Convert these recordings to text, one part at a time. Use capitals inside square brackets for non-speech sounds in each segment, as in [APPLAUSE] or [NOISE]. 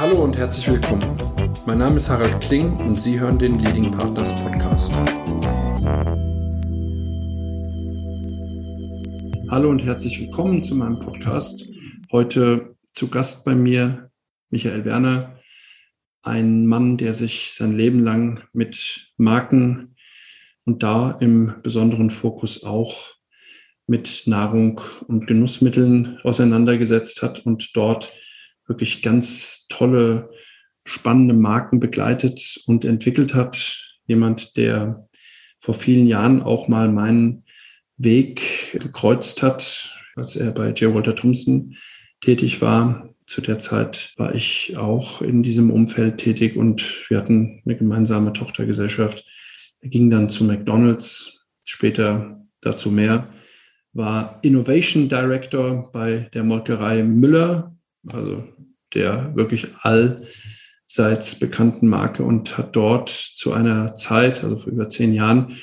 Hallo und herzlich willkommen. Mein Name ist Harald Kling und Sie hören den Leading Partners Podcast. Hallo und herzlich willkommen zu meinem Podcast. Heute zu Gast bei mir Michael Werner, ein Mann, der sich sein Leben lang mit Marken und da im besonderen Fokus auch mit Nahrung und Genussmitteln auseinandergesetzt hat und dort wirklich ganz tolle, spannende Marken begleitet und entwickelt hat. Jemand, der vor vielen Jahren auch mal meinen Weg gekreuzt hat, als er bei J. Walter Thompson tätig war. Zu der Zeit war ich auch in diesem Umfeld tätig und wir hatten eine gemeinsame Tochtergesellschaft. Er ging dann zu McDonald's, später dazu mehr, war Innovation Director bei der Molkerei Müller, also der wirklich allseits bekannten Marke und hat dort zu einer Zeit, also vor über zehn Jahren,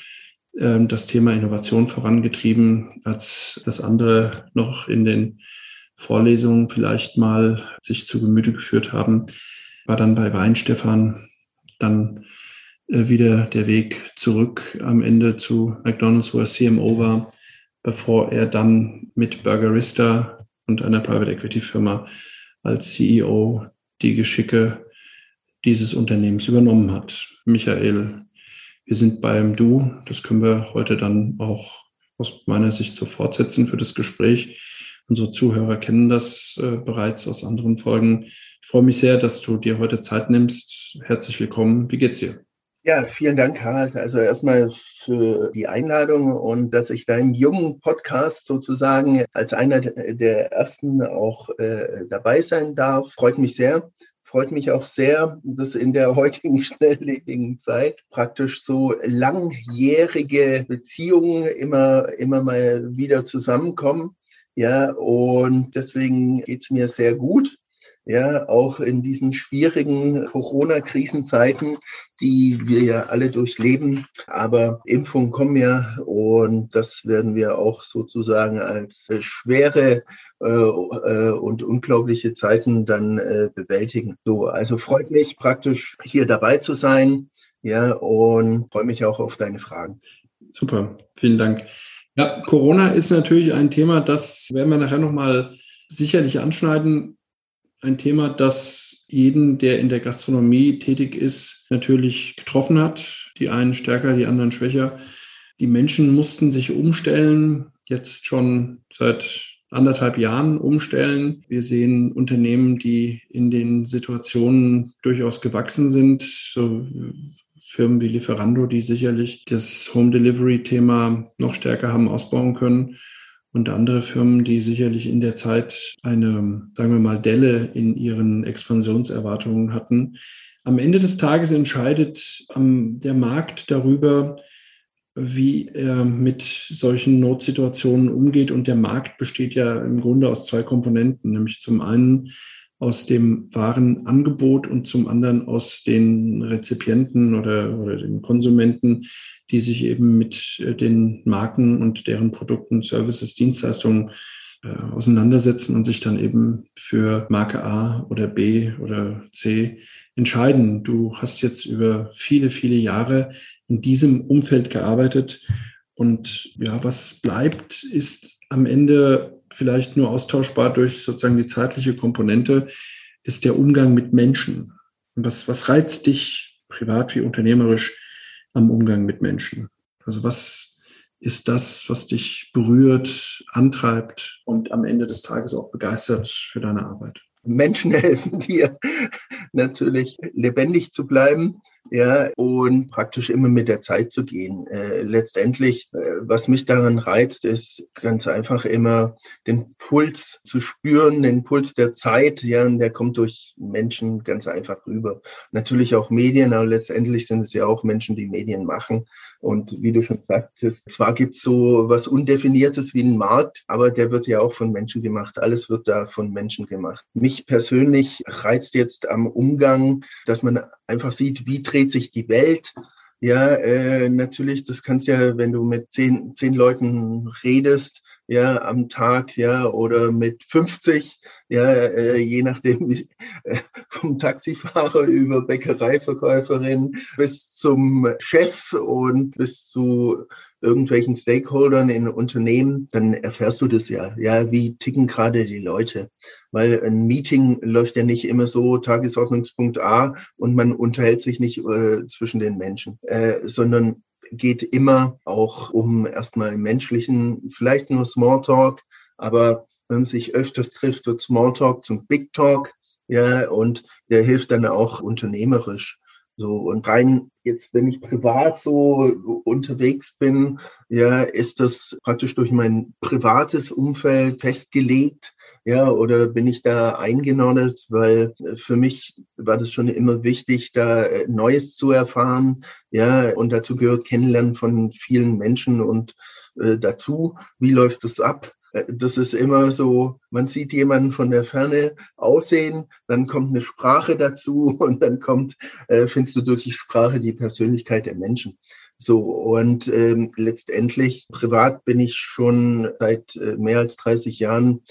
ähm, das Thema Innovation vorangetrieben, als das andere noch in den Vorlesungen vielleicht mal sich zu Gemüte geführt haben, war dann bei Weinstefan dann äh, wieder der Weg zurück am Ende zu McDonald's, wo er CMO war, bevor er dann mit Burgerista und einer Private Equity Firma als CEO die Geschicke dieses Unternehmens übernommen hat. Michael, wir sind beim Du. Das können wir heute dann auch aus meiner Sicht so fortsetzen für das Gespräch. Unsere Zuhörer kennen das äh, bereits aus anderen Folgen. Ich freue mich sehr, dass du dir heute Zeit nimmst. Herzlich willkommen. Wie geht's dir? Ja, vielen Dank, Harald. Also erstmal für die Einladung und dass ich deinen jungen Podcast sozusagen als einer der ersten auch äh, dabei sein darf. Freut mich sehr. Freut mich auch sehr, dass in der heutigen [LAUGHS] schnelllebigen Zeit praktisch so langjährige Beziehungen immer, immer mal wieder zusammenkommen. Ja, und deswegen geht's mir sehr gut ja, auch in diesen schwierigen Corona-Krisenzeiten, die wir ja alle durchleben. Aber Impfungen kommen ja und das werden wir auch sozusagen als äh, schwere äh, äh, und unglaubliche Zeiten dann bewältigen. So, also freut mich praktisch hier dabei zu sein. Ja, und freue mich auch auf deine Fragen. Super, vielen Dank. Ja, Corona ist natürlich ein Thema, das werden wir nachher nochmal sicherlich anschneiden ein Thema, das jeden, der in der Gastronomie tätig ist, natürlich getroffen hat. Die einen stärker, die anderen schwächer. Die Menschen mussten sich umstellen, jetzt schon seit anderthalb Jahren umstellen. Wir sehen Unternehmen, die in den Situationen durchaus gewachsen sind, so Firmen wie Lieferando, die sicherlich das Home Delivery Thema noch stärker haben ausbauen können und andere Firmen, die sicherlich in der Zeit eine, sagen wir mal, Delle in ihren Expansionserwartungen hatten. Am Ende des Tages entscheidet ähm, der Markt darüber, wie er mit solchen Notsituationen umgeht. Und der Markt besteht ja im Grunde aus zwei Komponenten, nämlich zum einen aus dem Warenangebot und zum anderen aus den Rezipienten oder, oder den Konsumenten, die sich eben mit äh, den Marken und deren Produkten, Services, Dienstleistungen äh, auseinandersetzen und sich dann eben für Marke A oder B oder C entscheiden. Du hast jetzt über viele, viele Jahre in diesem Umfeld gearbeitet und ja, was bleibt, ist am Ende vielleicht nur austauschbar durch sozusagen die zeitliche Komponente, ist der Umgang mit Menschen. Was, was reizt dich privat wie unternehmerisch am Umgang mit Menschen? Also was ist das, was dich berührt, antreibt und am Ende des Tages auch begeistert für deine Arbeit? Menschen [LAUGHS] helfen dir natürlich lebendig zu bleiben ja, und praktisch immer mit der Zeit zu gehen. Äh, letztendlich, äh, was mich daran reizt, ist ganz einfach immer den Puls zu spüren, den Puls der Zeit, ja, und der kommt durch Menschen ganz einfach rüber. Natürlich auch Medien, aber letztendlich sind es ja auch Menschen, die Medien machen. Und wie du schon sagtest, zwar gibt es so was Undefiniertes wie einen Markt, aber der wird ja auch von Menschen gemacht. Alles wird da von Menschen gemacht. Mich persönlich reizt jetzt am Umgang, dass man einfach sieht, wie dreht sich die Welt. Ja, äh, natürlich, das kannst ja, wenn du mit zehn, zehn Leuten redest, ja, am Tag, ja, oder mit 50, ja, äh, je nachdem, äh, vom Taxifahrer über Bäckereiverkäuferin bis zum Chef und bis zu irgendwelchen Stakeholdern in Unternehmen, dann erfährst du das ja. Ja, wie ticken gerade die Leute? Weil ein Meeting läuft ja nicht immer so Tagesordnungspunkt A und man unterhält sich nicht äh, zwischen den Menschen, äh, sondern geht immer auch um erstmal menschlichen, vielleicht nur Smalltalk, aber wenn man sich öfters trifft, wird Smalltalk zum Big Talk. Ja, und der hilft dann auch unternehmerisch. So, und rein jetzt, wenn ich privat so unterwegs bin, ja, ist das praktisch durch mein privates Umfeld festgelegt. Ja, oder bin ich da eingenordet, weil für mich war das schon immer wichtig, da Neues zu erfahren. Ja, und dazu gehört Kennenlernen von vielen Menschen und äh, dazu, wie läuft das ab? Äh, das ist immer so, man sieht jemanden von der Ferne aussehen, dann kommt eine Sprache dazu [LAUGHS] und dann kommt, äh, findest du durch die Sprache die Persönlichkeit der Menschen. So, und ähm, letztendlich, privat bin ich schon seit äh, mehr als 30 Jahren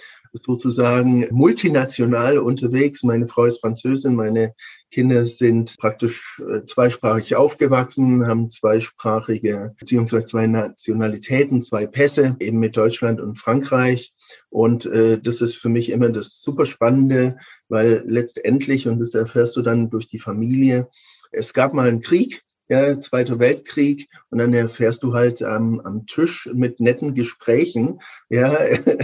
sozusagen multinational unterwegs. Meine Frau ist Französin, meine Kinder sind praktisch äh, zweisprachig aufgewachsen, haben zweisprachige beziehungsweise zwei Nationalitäten, zwei Pässe, eben mit Deutschland und Frankreich. Und äh, das ist für mich immer das super Spannende, weil letztendlich, und das erfährst du dann durch die Familie, es gab mal einen Krieg ja, Zweiter Weltkrieg und dann erfährst du halt ähm, am Tisch mit netten Gesprächen, ja,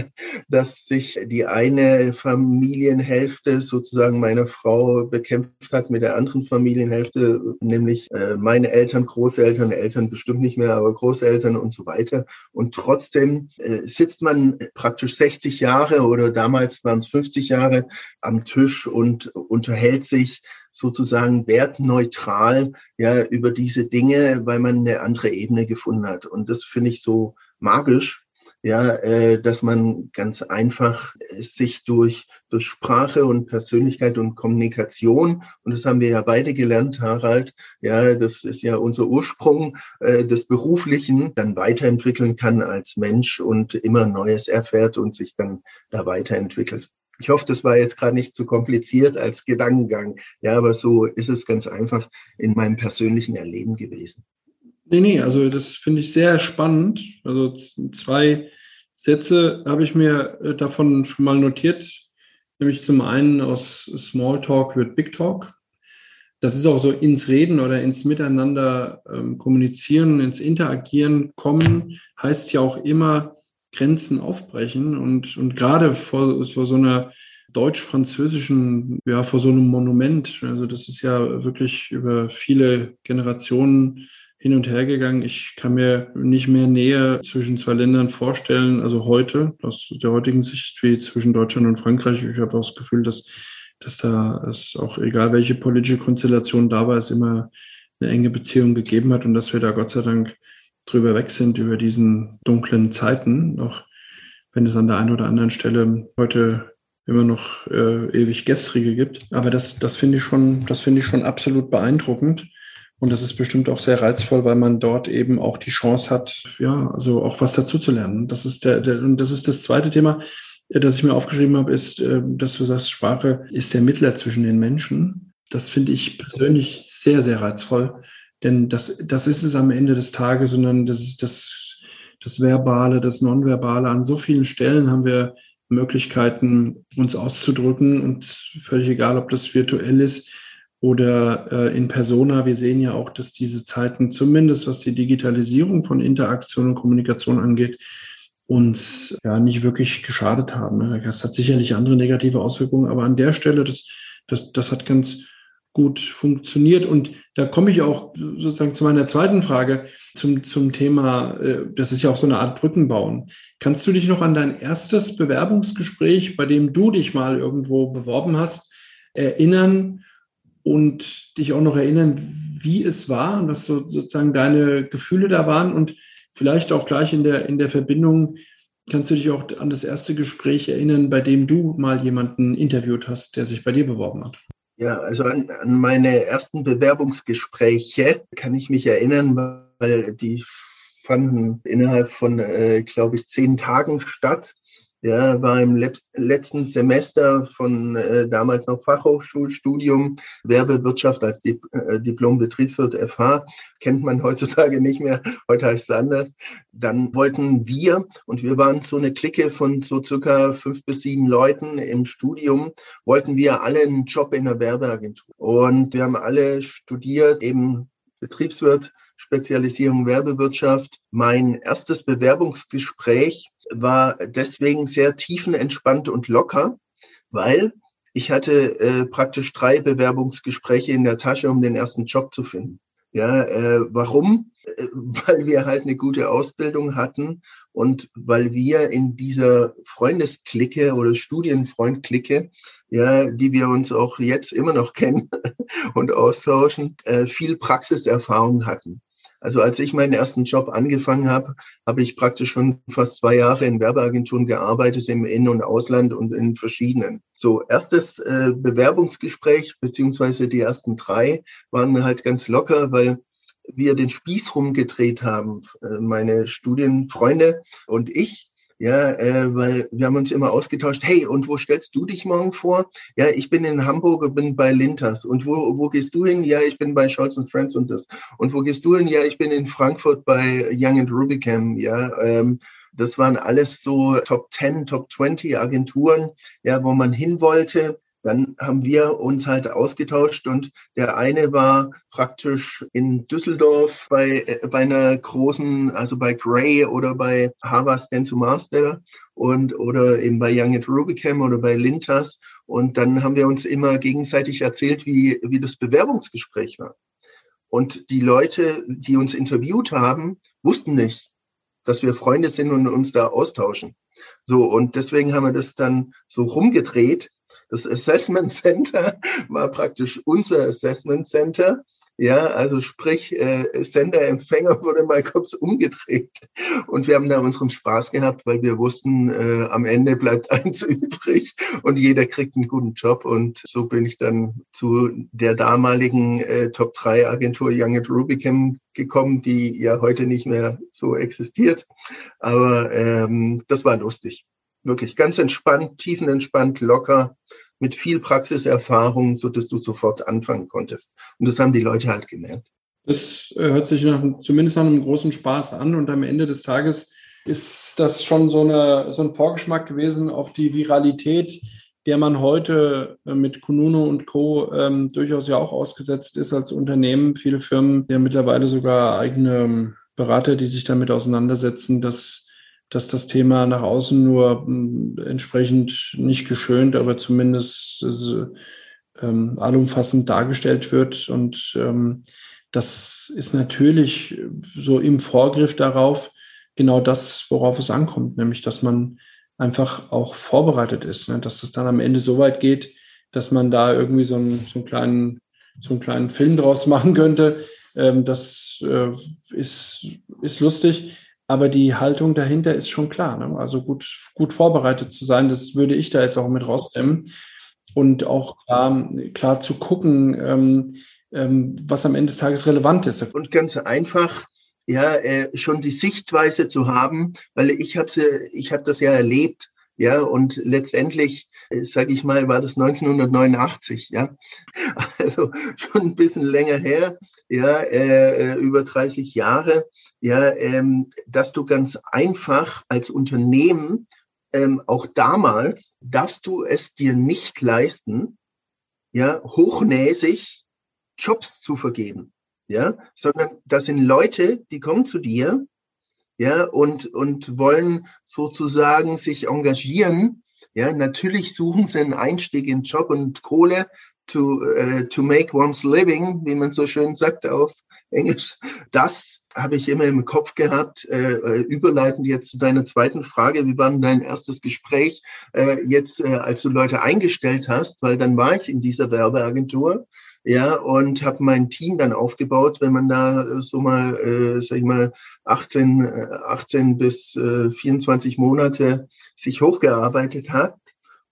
[LAUGHS] dass sich die eine Familienhälfte sozusagen meiner Frau bekämpft hat mit der anderen Familienhälfte, nämlich äh, meine Eltern, Großeltern, Eltern bestimmt nicht mehr, aber Großeltern und so weiter. Und trotzdem äh, sitzt man praktisch 60 Jahre oder damals waren es 50 Jahre am Tisch und unterhält sich sozusagen wertneutral ja über diese Dinge, weil man eine andere Ebene gefunden hat. Und das finde ich so magisch, ja, äh, dass man ganz einfach sich durch, durch Sprache und Persönlichkeit und Kommunikation, und das haben wir ja beide gelernt, Harald, ja, das ist ja unser Ursprung äh, des Beruflichen, dann weiterentwickeln kann als Mensch und immer Neues erfährt und sich dann da weiterentwickelt. Ich hoffe, das war jetzt gerade nicht zu kompliziert als Gedankengang. Ja, aber so ist es ganz einfach in meinem persönlichen Erleben gewesen. Nee, nee, also das finde ich sehr spannend. Also zwei Sätze habe ich mir äh, davon schon mal notiert. Nämlich zum einen aus Smalltalk wird Big Talk. Das ist auch so ins Reden oder ins Miteinander ähm, kommunizieren, ins Interagieren kommen, heißt ja auch immer, Grenzen aufbrechen und, und gerade vor, vor so einer deutsch-französischen, ja, vor so einem Monument. Also das ist ja wirklich über viele Generationen hin und her gegangen. Ich kann mir nicht mehr Nähe zwischen zwei Ländern vorstellen, also heute, aus der heutigen Sicht, wie zwischen Deutschland und Frankreich. Ich habe auch das Gefühl, dass, dass da es auch egal welche politische Konstellation da war, es immer eine enge Beziehung gegeben hat und dass wir da Gott sei Dank drüber weg sind über diesen dunklen Zeiten, auch wenn es an der einen oder anderen Stelle heute immer noch äh, ewig gestrige gibt. Aber das, das finde ich schon, das finde ich schon absolut beeindruckend. Und das ist bestimmt auch sehr reizvoll, weil man dort eben auch die Chance hat, ja, also auch was dazu zu lernen. Das ist der, der und das ist das zweite Thema, äh, das ich mir aufgeschrieben habe, ist, äh, dass du sagst, Sprache ist der Mittler zwischen den Menschen. Das finde ich persönlich sehr, sehr reizvoll. Denn das, das ist es am Ende des Tages, sondern das das, das Verbale, das Nonverbale. An so vielen Stellen haben wir Möglichkeiten, uns auszudrücken und völlig egal, ob das virtuell ist oder äh, in Persona. Wir sehen ja auch, dass diese Zeiten, zumindest was die Digitalisierung von Interaktion und Kommunikation angeht, uns ja nicht wirklich geschadet haben. Das hat sicherlich andere negative Auswirkungen, aber an der Stelle, das, das, das hat ganz gut funktioniert. Und da komme ich auch sozusagen zu meiner zweiten Frage zum, zum Thema, äh, das ist ja auch so eine Art Brückenbauen. Kannst du dich noch an dein erstes Bewerbungsgespräch, bei dem du dich mal irgendwo beworben hast, erinnern und dich auch noch erinnern, wie es war und was so sozusagen deine Gefühle da waren und vielleicht auch gleich in der, in der Verbindung, kannst du dich auch an das erste Gespräch erinnern, bei dem du mal jemanden interviewt hast, der sich bei dir beworben hat? Ja, also an, an meine ersten Bewerbungsgespräche kann ich mich erinnern, weil die fanden innerhalb von, äh, glaube ich, zehn Tagen statt. Ja, war im letzten Semester von äh, damals noch Fachhochschulstudium Werbewirtschaft als Dip äh, Diplom-Betriebswirt FH. Kennt man heutzutage nicht mehr. Heute heißt es anders. Dann wollten wir, und wir waren so eine Clique von so circa fünf bis sieben Leuten im Studium, wollten wir alle einen Job in der Werbeagentur. Und wir haben alle studiert, eben Betriebswirt, Spezialisierung Werbewirtschaft. Mein erstes Bewerbungsgespräch war deswegen sehr tiefenentspannt und locker, weil ich hatte äh, praktisch drei Bewerbungsgespräche in der Tasche, um den ersten Job zu finden. Ja, äh, warum? Äh, weil wir halt eine gute Ausbildung hatten und weil wir in dieser Freundesklicke oder Studienfreundklicke, ja, die wir uns auch jetzt immer noch kennen [LAUGHS] und austauschen, äh, viel Praxiserfahrung hatten. Also als ich meinen ersten Job angefangen habe, habe ich praktisch schon fast zwei Jahre in Werbeagenturen gearbeitet, im In- und Ausland und in verschiedenen. So, erstes äh, Bewerbungsgespräch, beziehungsweise die ersten drei waren halt ganz locker, weil wir den Spieß rumgedreht haben, äh, meine Studienfreunde und ich. Ja, äh, weil wir haben uns immer ausgetauscht, hey, und wo stellst du dich morgen vor? Ja, ich bin in Hamburg und bin bei Lintas. Und wo, wo gehst du hin? Ja, ich bin bei Scholz and Friends und das. Und wo gehst du hin? Ja, ich bin in Frankfurt bei Young and Rubicam. Ja, ähm, das waren alles so Top 10, Top 20 Agenturen, ja, wo man hin wollte dann haben wir uns halt ausgetauscht und der eine war praktisch in Düsseldorf bei, äh, bei einer großen, also bei Gray oder bei Harvard Stenzo Master und oder eben bei Young at Rubicam oder bei Lintas. Und dann haben wir uns immer gegenseitig erzählt, wie, wie das Bewerbungsgespräch war. Und die Leute, die uns interviewt haben, wussten nicht, dass wir Freunde sind und uns da austauschen. So, und deswegen haben wir das dann so rumgedreht, das Assessment Center war praktisch unser Assessment Center. Ja, also sprich, äh, Sender-Empfänger wurde mal [LAUGHS] kurz umgedreht. Und wir haben da unseren Spaß gehabt, weil wir wussten, äh, am Ende bleibt [LAUGHS] eins übrig und jeder kriegt einen guten Job. Und so bin ich dann zu der damaligen äh, Top 3 Agentur Young at Rubicam gekommen, die ja heute nicht mehr so existiert. Aber ähm, das war lustig wirklich ganz entspannt, tiefenentspannt, locker, mit viel Praxiserfahrung, so dass du sofort anfangen konntest. Und das haben die Leute halt gemerkt. Das äh, hört sich nach, zumindest nach einem großen Spaß an und am Ende des Tages ist das schon so, eine, so ein Vorgeschmack gewesen auf die Viralität, der man heute äh, mit Kununo und Co. Ähm, durchaus ja auch ausgesetzt ist als Unternehmen. Viele Firmen, ja mittlerweile sogar eigene ähm, Berater, die sich damit auseinandersetzen, dass dass das Thema nach außen nur hm, entsprechend nicht geschönt, aber zumindest ähm, allumfassend dargestellt wird. Und ähm, das ist natürlich so im Vorgriff darauf genau das, worauf es ankommt, nämlich dass man einfach auch vorbereitet ist, ne? dass das dann am Ende so weit geht, dass man da irgendwie so einen, so einen, kleinen, so einen kleinen Film draus [LAUGHS] machen könnte. Ähm, das äh, ist, ist lustig. Aber die Haltung dahinter ist schon klar. Ne? Also gut, gut vorbereitet zu sein, das würde ich da jetzt auch mit rausnehmen. Und auch klar, klar zu gucken, ähm, ähm, was am Ende des Tages relevant ist. Und ganz einfach, ja, äh, schon die Sichtweise zu haben, weil ich habe ich hab das ja erlebt, ja, und letztendlich, äh, sage ich mal, war das 1989, ja, [LAUGHS] also schon ein bisschen länger her, ja, äh, äh über 30 Jahre, ja, ähm, dass du ganz einfach als Unternehmen ähm, auch damals darfst du es dir nicht leisten, ja, hochnäsig Jobs zu vergeben, ja, sondern das sind Leute, die kommen zu dir ja, und, und wollen sozusagen sich engagieren. Ja, natürlich suchen sie einen Einstieg in Job und Kohle to, uh, to make one's living, wie man so schön sagt auf Englisch. Das habe ich immer im Kopf gehabt. Äh, äh überleitend jetzt zu deiner zweiten Frage. Wie war denn dein erstes Gespräch äh, jetzt, äh, als du Leute eingestellt hast? Weil dann war ich in dieser Werbeagentur ja, und habe mein Team dann aufgebaut, wenn man da äh, so mal, äh, sag ich mal, 18, 18 äh, bis äh, 24 Monate sich hochgearbeitet hat.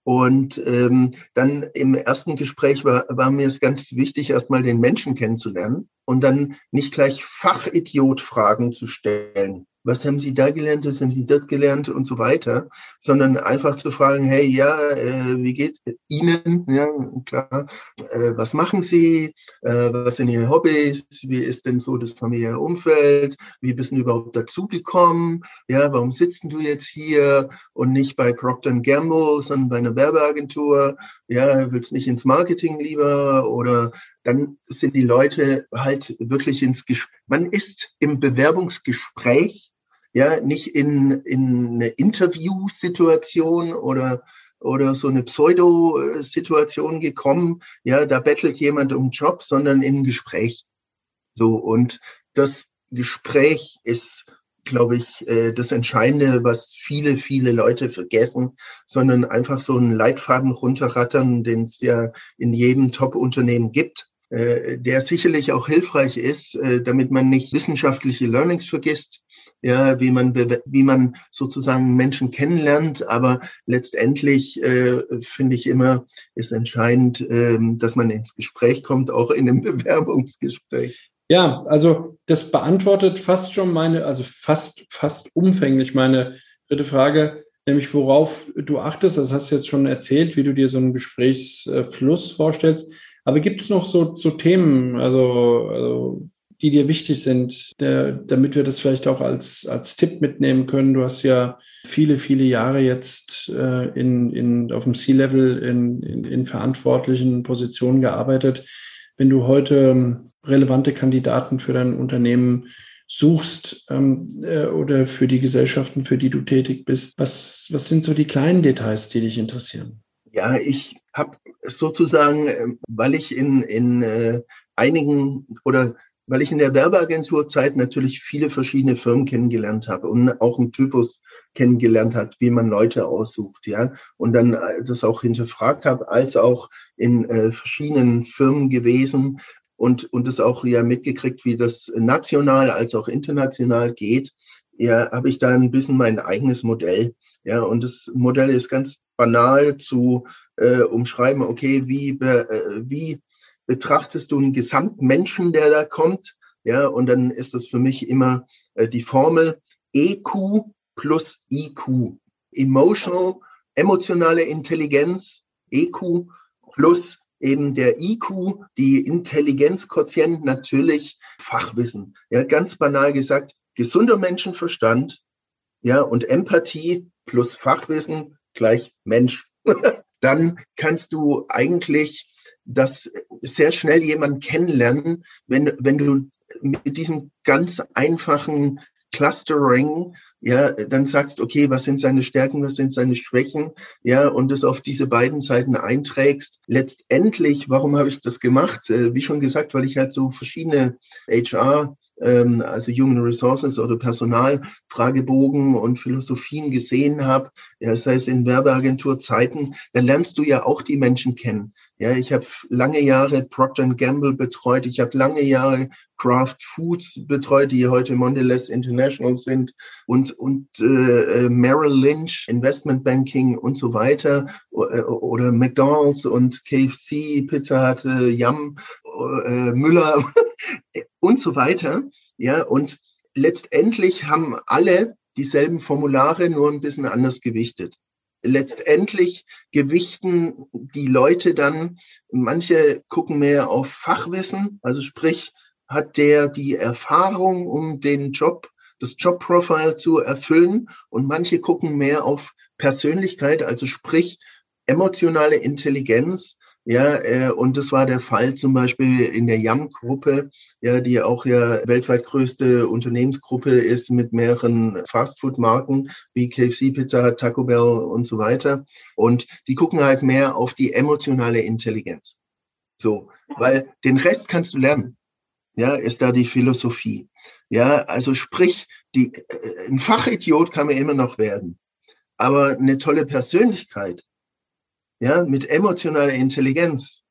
Und ähm, dann im ersten Gespräch war, war mir es ganz wichtig, erstmal den Menschen kennenzulernen und dann nicht gleich Fachidiot-Fragen zu stellen. Was haben Sie da gelernt, was haben Sie dort gelernt? Und so weiter, sondern einfach zu fragen, hey, ja, äh, wie geht Ihnen, ja, klar, äh, was machen Sie, äh, was sind Ihre Hobbys, wie ist denn so das familiäre Umfeld, wie bist du überhaupt dazugekommen, ja, warum sitzt du jetzt hier und nicht bei Procter Gamble, sondern bei einer Werbeagentur, ja, willst nicht ins Marketing lieber oder dann sind die Leute halt wirklich ins Gespräch. Man ist im Bewerbungsgespräch, ja, nicht in, in eine Interviewsituation oder, oder so eine Pseudo-Situation gekommen, ja, da bettelt jemand um Job, sondern in Gespräch. So, und das Gespräch ist, glaube ich, äh, das Entscheidende, was viele, viele Leute vergessen, sondern einfach so einen Leitfaden runterrattern, den es ja in jedem Top-Unternehmen gibt der sicherlich auch hilfreich ist, äh, damit man nicht wissenschaftliche Learnings vergisst, ja, wie man, wie man sozusagen Menschen kennenlernt. Aber letztendlich äh, finde ich immer, ist entscheidend, äh, dass man ins Gespräch kommt, auch in einem [LAUGHS] Bewerbungsgespräch. Ja, also das beantwortet fast schon meine, also fast, fast umfänglich meine dritte Frage, nämlich worauf du achtest. Das hast du jetzt schon erzählt, wie du dir so einen Gesprächsfluss vorstellst. Aber gibt es noch so, so Themen, also, also die dir wichtig sind, der, damit wir das vielleicht auch als, als Tipp mitnehmen können? Du hast ja viele, viele Jahre jetzt äh, in, in, auf dem C-Level in, in, in verantwortlichen Positionen gearbeitet. Wenn du heute ähm, relevante Kandidaten für dein Unternehmen suchst ähm, äh, oder für die Gesellschaften, für die du tätig bist, was, was sind so die kleinen Details, die dich interessieren? Ja, ich habe sozusagen, ähm, weil ich in, in äh, einigen oder weil ich in der Werbeagenturzeit natürlich viele verschiedene Firmen kennengelernt habe und auch einen Typus kennengelernt hat, wie man Leute aussucht, ja, und dann äh, das auch hinterfragt habe, als auch in äh, verschiedenen Firmen gewesen und und das auch ja mitgekriegt, wie das national als auch international geht. Ja, habe ich da ein bisschen mein eigenes Modell ja, und das Modell ist ganz banal zu äh, umschreiben, okay, wie, be, äh, wie betrachtest du einen Gesamtmenschen, der da kommt? Ja, und dann ist das für mich immer äh, die Formel EQ plus IQ. Emotional, emotionale Intelligenz, EQ plus eben der IQ, die Intelligenzquotient, natürlich Fachwissen. Ja, ganz banal gesagt, gesunder Menschenverstand, ja, und Empathie plus Fachwissen gleich Mensch. [LAUGHS] Dann kannst du eigentlich das sehr schnell jemanden kennenlernen, wenn, wenn du mit diesem ganz einfachen Clustering, ja, dann sagst, okay, was sind seine Stärken, was sind seine Schwächen, ja, und das auf diese beiden Seiten einträgst. Letztendlich, warum habe ich das gemacht? Äh, wie schon gesagt, weil ich halt so verschiedene HR ähm, also Human Resources oder Personalfragebogen und Philosophien gesehen habe, ja, sei es in Werbeagenturzeiten, dann lernst du ja auch die Menschen kennen. Ja, ich habe lange Jahre Procter Gamble betreut, ich habe lange Jahre Kraft Foods betreut, die heute Mondelez International sind und und äh, Merrill Lynch Investment Banking und so weiter äh, oder McDonald's und KFC Pizza hatte Yum äh, Müller [LAUGHS] und so weiter. Ja, und letztendlich haben alle dieselben Formulare, nur ein bisschen anders gewichtet. Letztendlich gewichten die Leute dann, manche gucken mehr auf Fachwissen, also sprich, hat der die Erfahrung, um den Job, das Jobprofile zu erfüllen und manche gucken mehr auf Persönlichkeit, also sprich, emotionale Intelligenz, ja, äh, und das war der Fall zum Beispiel in der Yum-Gruppe, ja, die auch ja weltweit größte Unternehmensgruppe ist mit mehreren Fastfood-Marken wie KFC, Pizza Hut, Taco Bell und so weiter. Und die gucken halt mehr auf die emotionale Intelligenz. So, weil den Rest kannst du lernen. Ja, ist da die Philosophie. Ja, also sprich, die, äh, ein Fachidiot kann man immer noch werden. Aber eine tolle Persönlichkeit, ja, mit emotionaler Intelligenz.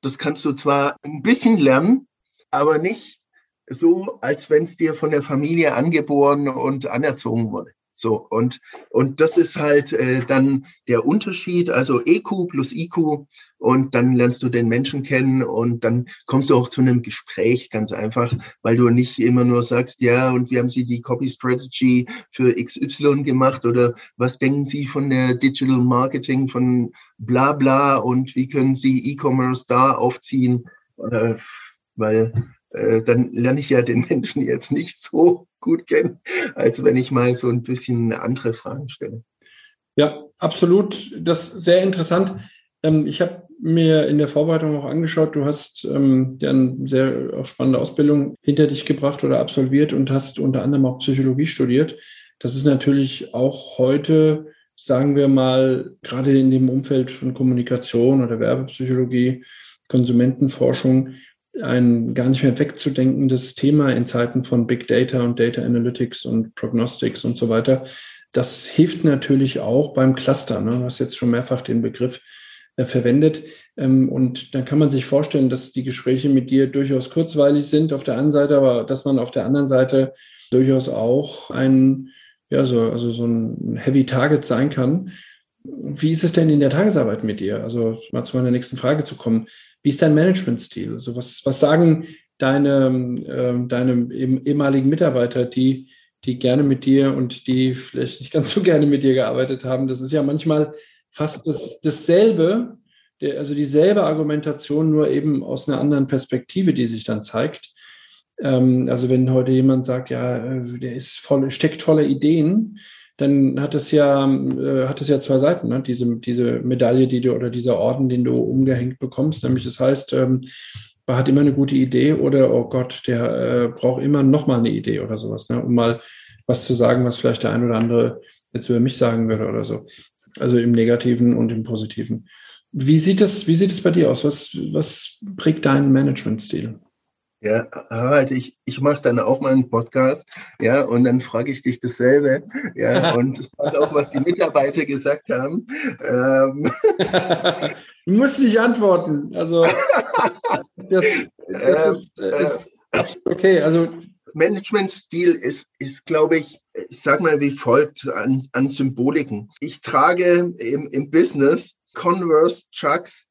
Das kannst du zwar ein bisschen lernen, aber nicht so, als wenn es dir von der Familie angeboren und anerzogen wurde. So, und, und das ist halt äh, dann der Unterschied, also EQ plus IQ und dann lernst du den Menschen kennen und dann kommst du auch zu einem Gespräch ganz einfach, weil du nicht immer nur sagst, ja, und wie haben Sie die Copy Strategy für XY gemacht oder was denken Sie von der Digital Marketing von bla bla und wie können Sie E-Commerce da aufziehen, äh, weil äh, dann lerne ich ja den [LAUGHS] Menschen jetzt nicht so gut kennen, als wenn ich mal so ein bisschen andere Fragen stelle. Ja, absolut. Das ist sehr interessant. Ähm, ich habe mir in der Vorbereitung auch angeschaut, du hast ähm, ja eine sehr auch spannende Ausbildung hinter dich gebracht oder absolviert und hast unter anderem auch Psychologie studiert. Das ist natürlich auch heute, sagen wir mal, gerade in dem Umfeld von Kommunikation oder Werbepsychologie, Konsumentenforschung, ein gar nicht mehr wegzudenkendes Thema in Zeiten von Big Data und Data Analytics und Prognostics und so weiter. Das hilft natürlich auch beim Cluster. Ne? Du hast jetzt schon mehrfach den Begriff äh, verwendet. Ähm, und dann kann man sich vorstellen, dass die Gespräche mit dir durchaus kurzweilig sind auf der einen Seite, aber dass man auf der anderen Seite durchaus auch ein, ja, so, also so ein Heavy Target sein kann. Wie ist es denn in der Tagesarbeit mit dir? Also mal zu meiner nächsten Frage zu kommen. Wie ist dein Managementstil? Also was, was sagen deine, äh, deine ehemaligen Mitarbeiter, die, die gerne mit dir und die vielleicht nicht ganz so gerne mit dir gearbeitet haben? Das ist ja manchmal fast das, dasselbe, also dieselbe Argumentation, nur eben aus einer anderen Perspektive, die sich dann zeigt. Ähm, also wenn heute jemand sagt, ja, äh, der ist voll, steckt voller Ideen, dann hat es ja, äh, hat es ja zwei Seiten, ne? diese, diese Medaille, die du oder dieser Orden, den du umgehängt bekommst. Nämlich das heißt, ähm, man hat immer eine gute Idee oder oh Gott, der äh, braucht immer noch mal eine Idee oder sowas, ne? um mal was zu sagen, was vielleicht der ein oder andere jetzt über mich sagen würde oder so. Also im Negativen und im Positiven. Wie sieht es, wie sieht es bei dir aus? Was, was prägt deinen Managementstil? Ja, Harald, ich, ich mache dann auch mal einen Podcast, ja, und dann frage ich dich dasselbe, ja, [LAUGHS] und auch, was die Mitarbeiter gesagt haben. Ähm. [LAUGHS] Du musst nicht antworten. Also das, das ist, [LAUGHS] ist okay. Also Managementstil ist, ist glaube ich, ich sag mal wie folgt an, an Symboliken. Ich trage im, im Business Converse Chucks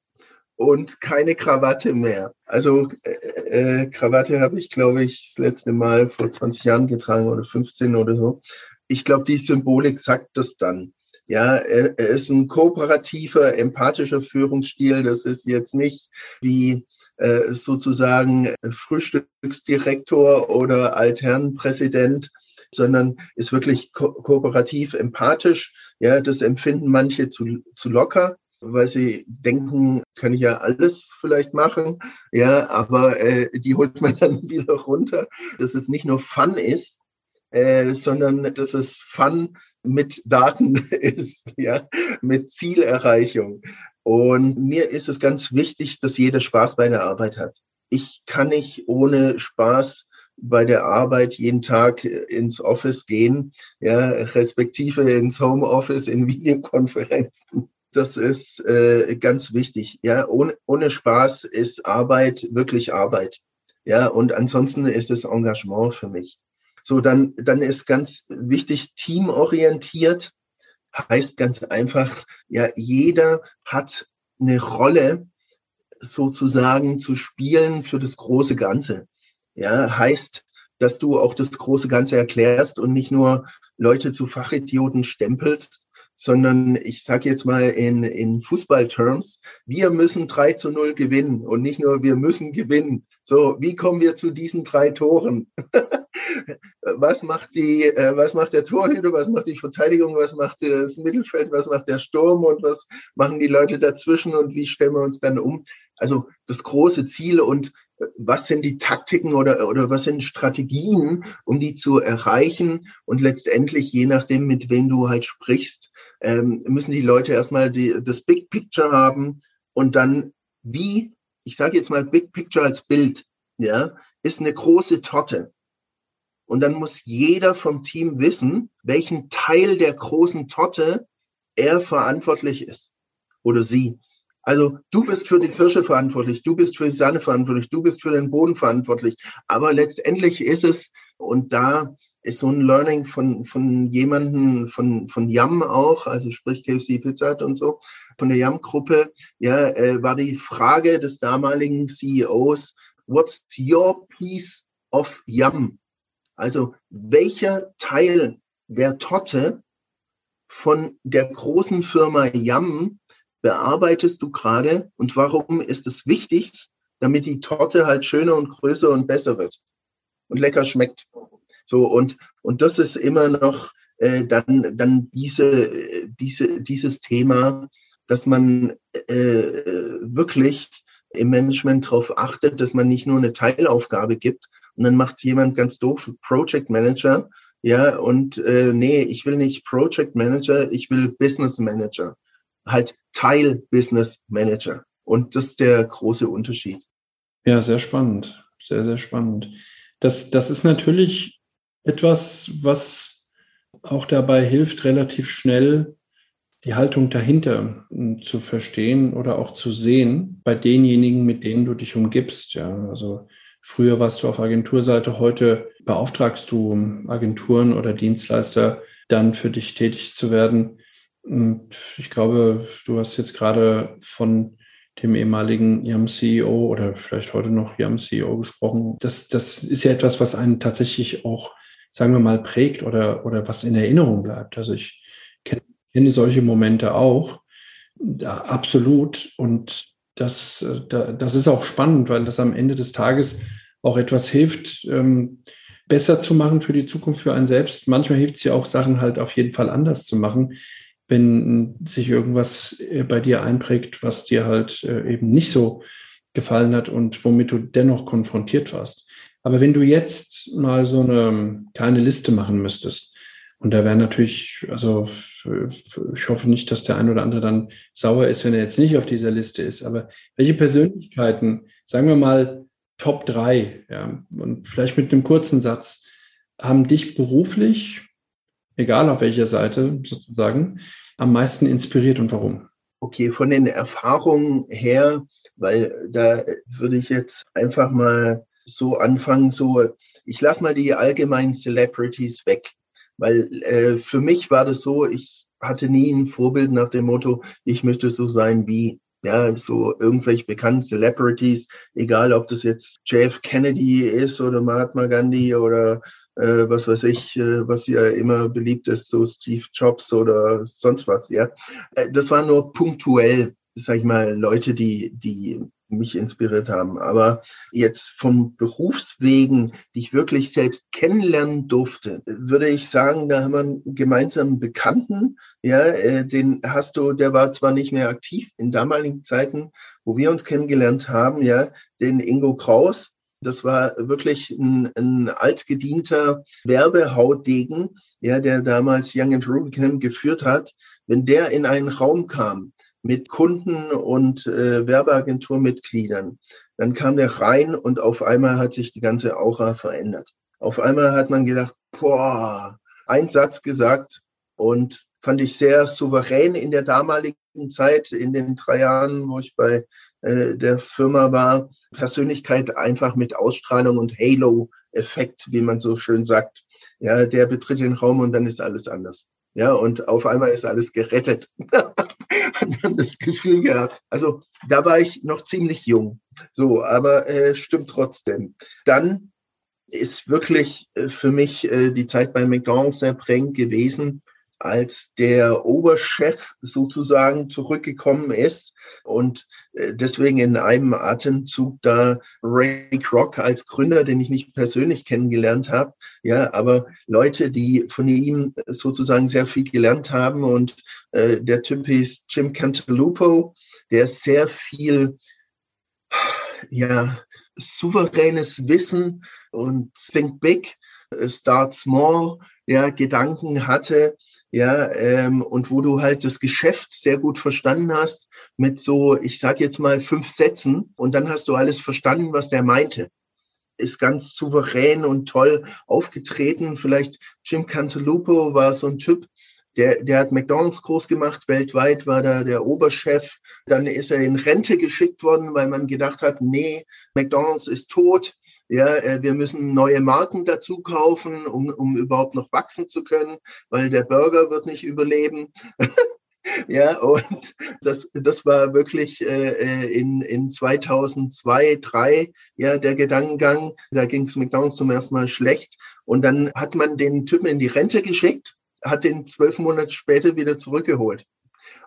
und keine Krawatte mehr. Also äh, äh, Krawatte habe ich, glaube ich, das letzte Mal vor 20 Jahren getragen oder 15 oder so. Ich glaube, die Symbolik sagt das dann. Ja, er, er ist ein kooperativer, empathischer Führungsstil. Das ist jetzt nicht wie äh, sozusagen Frühstücksdirektor oder Altherrenpräsident, sondern ist wirklich ko kooperativ, empathisch. Ja, das empfinden manche zu, zu locker weil sie denken, kann ich ja alles vielleicht machen, ja, aber äh, die holt man dann [LAUGHS] wieder runter, dass es nicht nur Fun ist, äh, sondern dass es Fun mit Daten [LAUGHS] ist, ja, mit Zielerreichung. Und mir ist es ganz wichtig, dass jeder Spaß bei der Arbeit hat. Ich kann nicht ohne Spaß bei der Arbeit jeden Tag ins Office gehen, ja, respektive ins Homeoffice in [LAUGHS] Videokonferenzen. Das ist äh, ganz wichtig. Ja, ohne, ohne Spaß ist Arbeit wirklich Arbeit. Ja, und ansonsten ist es Engagement für mich. So, dann, dann ist ganz wichtig, teamorientiert heißt ganz einfach, ja, jeder hat eine Rolle sozusagen zu spielen für das große Ganze. Ja, heißt, dass du auch das große Ganze erklärst und nicht nur Leute zu Fachidioten stempelst, sondern ich sage jetzt mal in, in Fußballterms, wir müssen 3 zu 0 gewinnen und nicht nur wir müssen gewinnen. So, wie kommen wir zu diesen drei Toren? [LAUGHS] was macht die, äh, was macht der Torhüter, was macht die Verteidigung, was macht das Mittelfeld, was macht der Sturm und was machen die Leute dazwischen und wie stellen wir uns dann um? Also das große Ziel und was sind die Taktiken oder, oder was sind Strategien, um die zu erreichen und letztendlich, je nachdem, mit wem du halt sprichst, ähm, müssen die Leute erstmal die, das Big Picture haben und dann wie, ich sage jetzt mal Big Picture als Bild, ja, ist eine große Torte. Und dann muss jeder vom Team wissen, welchen Teil der großen Torte er verantwortlich ist oder sie. Also du bist für die Kirsche verantwortlich, du bist für die Sahne verantwortlich, du bist für den Boden verantwortlich. Aber letztendlich ist es, und da ist so ein Learning von, von jemanden, von, von Yum auch, also sprich KFC Pizza und so, von der Yum-Gruppe, ja, äh, war die Frage des damaligen CEOs, what's your piece of Yum? Also welcher Teil der Torte von der großen Firma Yum bearbeitest du gerade und warum ist es wichtig, damit die Torte halt schöner und größer und besser wird und lecker schmeckt. So und und das ist immer noch äh, dann dann diese diese dieses Thema, dass man äh, wirklich im Management darauf achtet, dass man nicht nur eine Teilaufgabe gibt und dann macht jemand ganz doof Project Manager, ja und äh, nee, ich will nicht Project Manager, ich will Business Manager, halt Teil Business Manager und das ist der große Unterschied. Ja, sehr spannend, sehr sehr spannend. Das, das ist natürlich etwas, was auch dabei hilft, relativ schnell die Haltung dahinter hm, zu verstehen oder auch zu sehen bei denjenigen, mit denen du dich umgibst. Ja, also früher warst du auf Agenturseite, heute beauftragst du Agenturen oder Dienstleister dann für dich tätig zu werden. Und ich glaube, du hast jetzt gerade von dem ehemaligen YAM-CEO oder vielleicht heute noch YAM-CEO gesprochen. Das, das ist ja etwas, was einen tatsächlich auch, sagen wir mal, prägt oder, oder was in Erinnerung bleibt. Also ich kenne, solche Momente auch, ja, absolut. Und das, das ist auch spannend, weil das am Ende des Tages auch etwas hilft, ähm, besser zu machen für die Zukunft für einen selbst. Manchmal hilft es ja auch, Sachen halt auf jeden Fall anders zu machen wenn sich irgendwas äh, bei dir einprägt, was dir halt äh, eben nicht so gefallen hat und womit du dennoch konfrontiert warst. Aber wenn du jetzt mal so eine kleine Liste machen müsstest, und da wäre natürlich, also ich hoffe nicht, dass der ein oder andere dann sauer ist, wenn er jetzt nicht auf dieser Liste ist, aber welche Persönlichkeiten, sagen wir mal Top drei, ja, und vielleicht mit einem kurzen Satz, haben dich beruflich, egal auf welcher Seite sozusagen, am meisten inspiriert und warum? Okay, von den Erfahrungen her, weil da würde ich jetzt einfach mal so anfangen, so ich lasse mal die allgemeinen Celebrities weg, weil äh, für mich war das so, ich hatte nie ein Vorbild nach dem Motto, ich möchte so sein wie ja, so irgendwelche bekannten Celebrities, egal ob das jetzt JF Kennedy ist oder Mahatma Gandhi oder äh, was weiß ich, äh, was ja immer beliebt ist, so Steve Jobs oder sonst was, ja. Äh, das war nur punktuell, sag ich mal, Leute, die, die mich inspiriert haben. Aber jetzt vom Berufswegen, die ich wirklich selbst kennenlernen durfte, würde ich sagen, da haben wir einen gemeinsamen Bekannten, ja, äh, den hast du, der war zwar nicht mehr aktiv in damaligen Zeiten, wo wir uns kennengelernt haben, ja, den Ingo Kraus, das war wirklich ein, ein altgedienter Werbehautdegen, ja, der damals Young and Rubicam geführt hat. Wenn der in einen Raum kam mit Kunden und äh, Werbeagenturmitgliedern, dann kam der rein und auf einmal hat sich die ganze Aura verändert. Auf einmal hat man gedacht, boah, ein Satz gesagt und fand ich sehr souverän in der damaligen Zeit, in den drei Jahren, wo ich bei äh, der Firma war. Persönlichkeit einfach mit Ausstrahlung und Halo-Effekt, wie man so schön sagt. Ja, der betritt den Raum und dann ist alles anders. Ja, und auf einmal ist alles gerettet. [LAUGHS] Hat man das Gefühl gehabt. Also da war ich noch ziemlich jung. So, aber äh, stimmt trotzdem. Dann ist wirklich äh, für mich äh, die Zeit bei McDonald's sehr prägend gewesen, als der Oberchef sozusagen zurückgekommen ist und äh, deswegen in einem Atemzug da Ray Kroc als Gründer, den ich nicht persönlich kennengelernt habe, ja, aber Leute, die von ihm sozusagen sehr viel gelernt haben und äh, der Typ ist Jim Cantalupo, der sehr viel, ja, souveränes Wissen und Think Big, äh, Start Small, ja, Gedanken hatte, ja, ähm, und wo du halt das Geschäft sehr gut verstanden hast mit so, ich sag jetzt mal fünf Sätzen und dann hast du alles verstanden, was der meinte. Ist ganz souverän und toll aufgetreten. Vielleicht Jim Cantalupo war so ein Typ, der, der hat McDonalds groß gemacht, weltweit war da der Oberchef. Dann ist er in Rente geschickt worden, weil man gedacht hat, nee, McDonalds ist tot. Ja, äh, wir müssen neue Marken dazu kaufen, um, um überhaupt noch wachsen zu können, weil der Burger wird nicht überleben. [LAUGHS] Ja, und das, das war wirklich äh, in, in 2002, 2003 ja, der Gedankengang. Da ging es McDonalds zum ersten Mal schlecht. Und dann hat man den Typen in die Rente geschickt, hat den zwölf Monate später wieder zurückgeholt.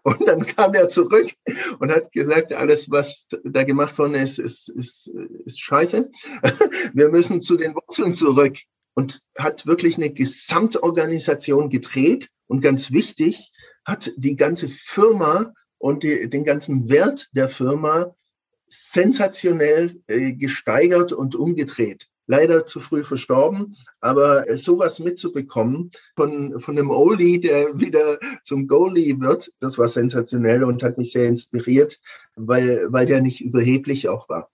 Und dann kam er zurück und hat gesagt, alles, was da gemacht worden ist, ist, ist, ist scheiße. Wir müssen zu den Wurzeln zurück. Und hat wirklich eine Gesamtorganisation gedreht. Und ganz wichtig, hat die ganze Firma und die, den ganzen Wert der Firma sensationell äh, gesteigert und umgedreht. Leider zu früh verstorben, aber äh, sowas mitzubekommen von, von einem Oldie, der wieder zum Goalie wird, das war sensationell und hat mich sehr inspiriert, weil, weil der nicht überheblich auch war,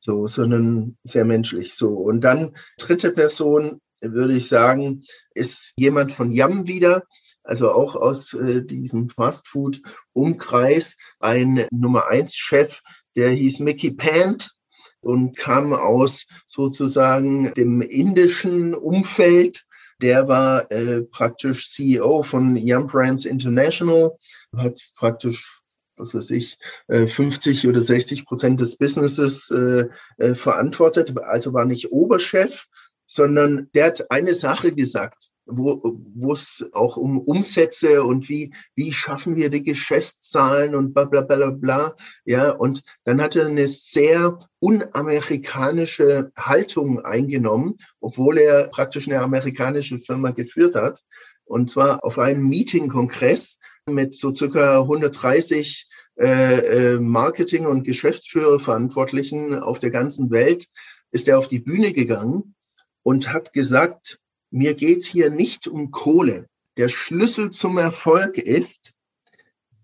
so, sondern sehr menschlich. So. Und dann dritte Person, würde ich sagen, ist jemand von Yam wieder, also auch aus äh, diesem Fastfood-Umkreis, ein Nummer eins Chef, der hieß Mickey Pant und kam aus sozusagen dem indischen Umfeld. Der war äh, praktisch CEO von Yum Brands International, hat praktisch was weiß ich, 50 äh, oder 60 Prozent des Businesses äh, äh, verantwortet, also war nicht Oberchef, sondern der hat eine Sache gesagt wo, es auch um Umsätze und wie, wie schaffen wir die Geschäftszahlen und bla, bla, bla, bla. Ja, und dann hat er eine sehr unamerikanische Haltung eingenommen, obwohl er praktisch eine amerikanische Firma geführt hat. Und zwar auf einem Meeting-Kongress mit so circa 130 äh, äh, Marketing- und Geschäftsführerverantwortlichen auf der ganzen Welt ist er auf die Bühne gegangen und hat gesagt, mir geht's hier nicht um Kohle. Der Schlüssel zum Erfolg ist,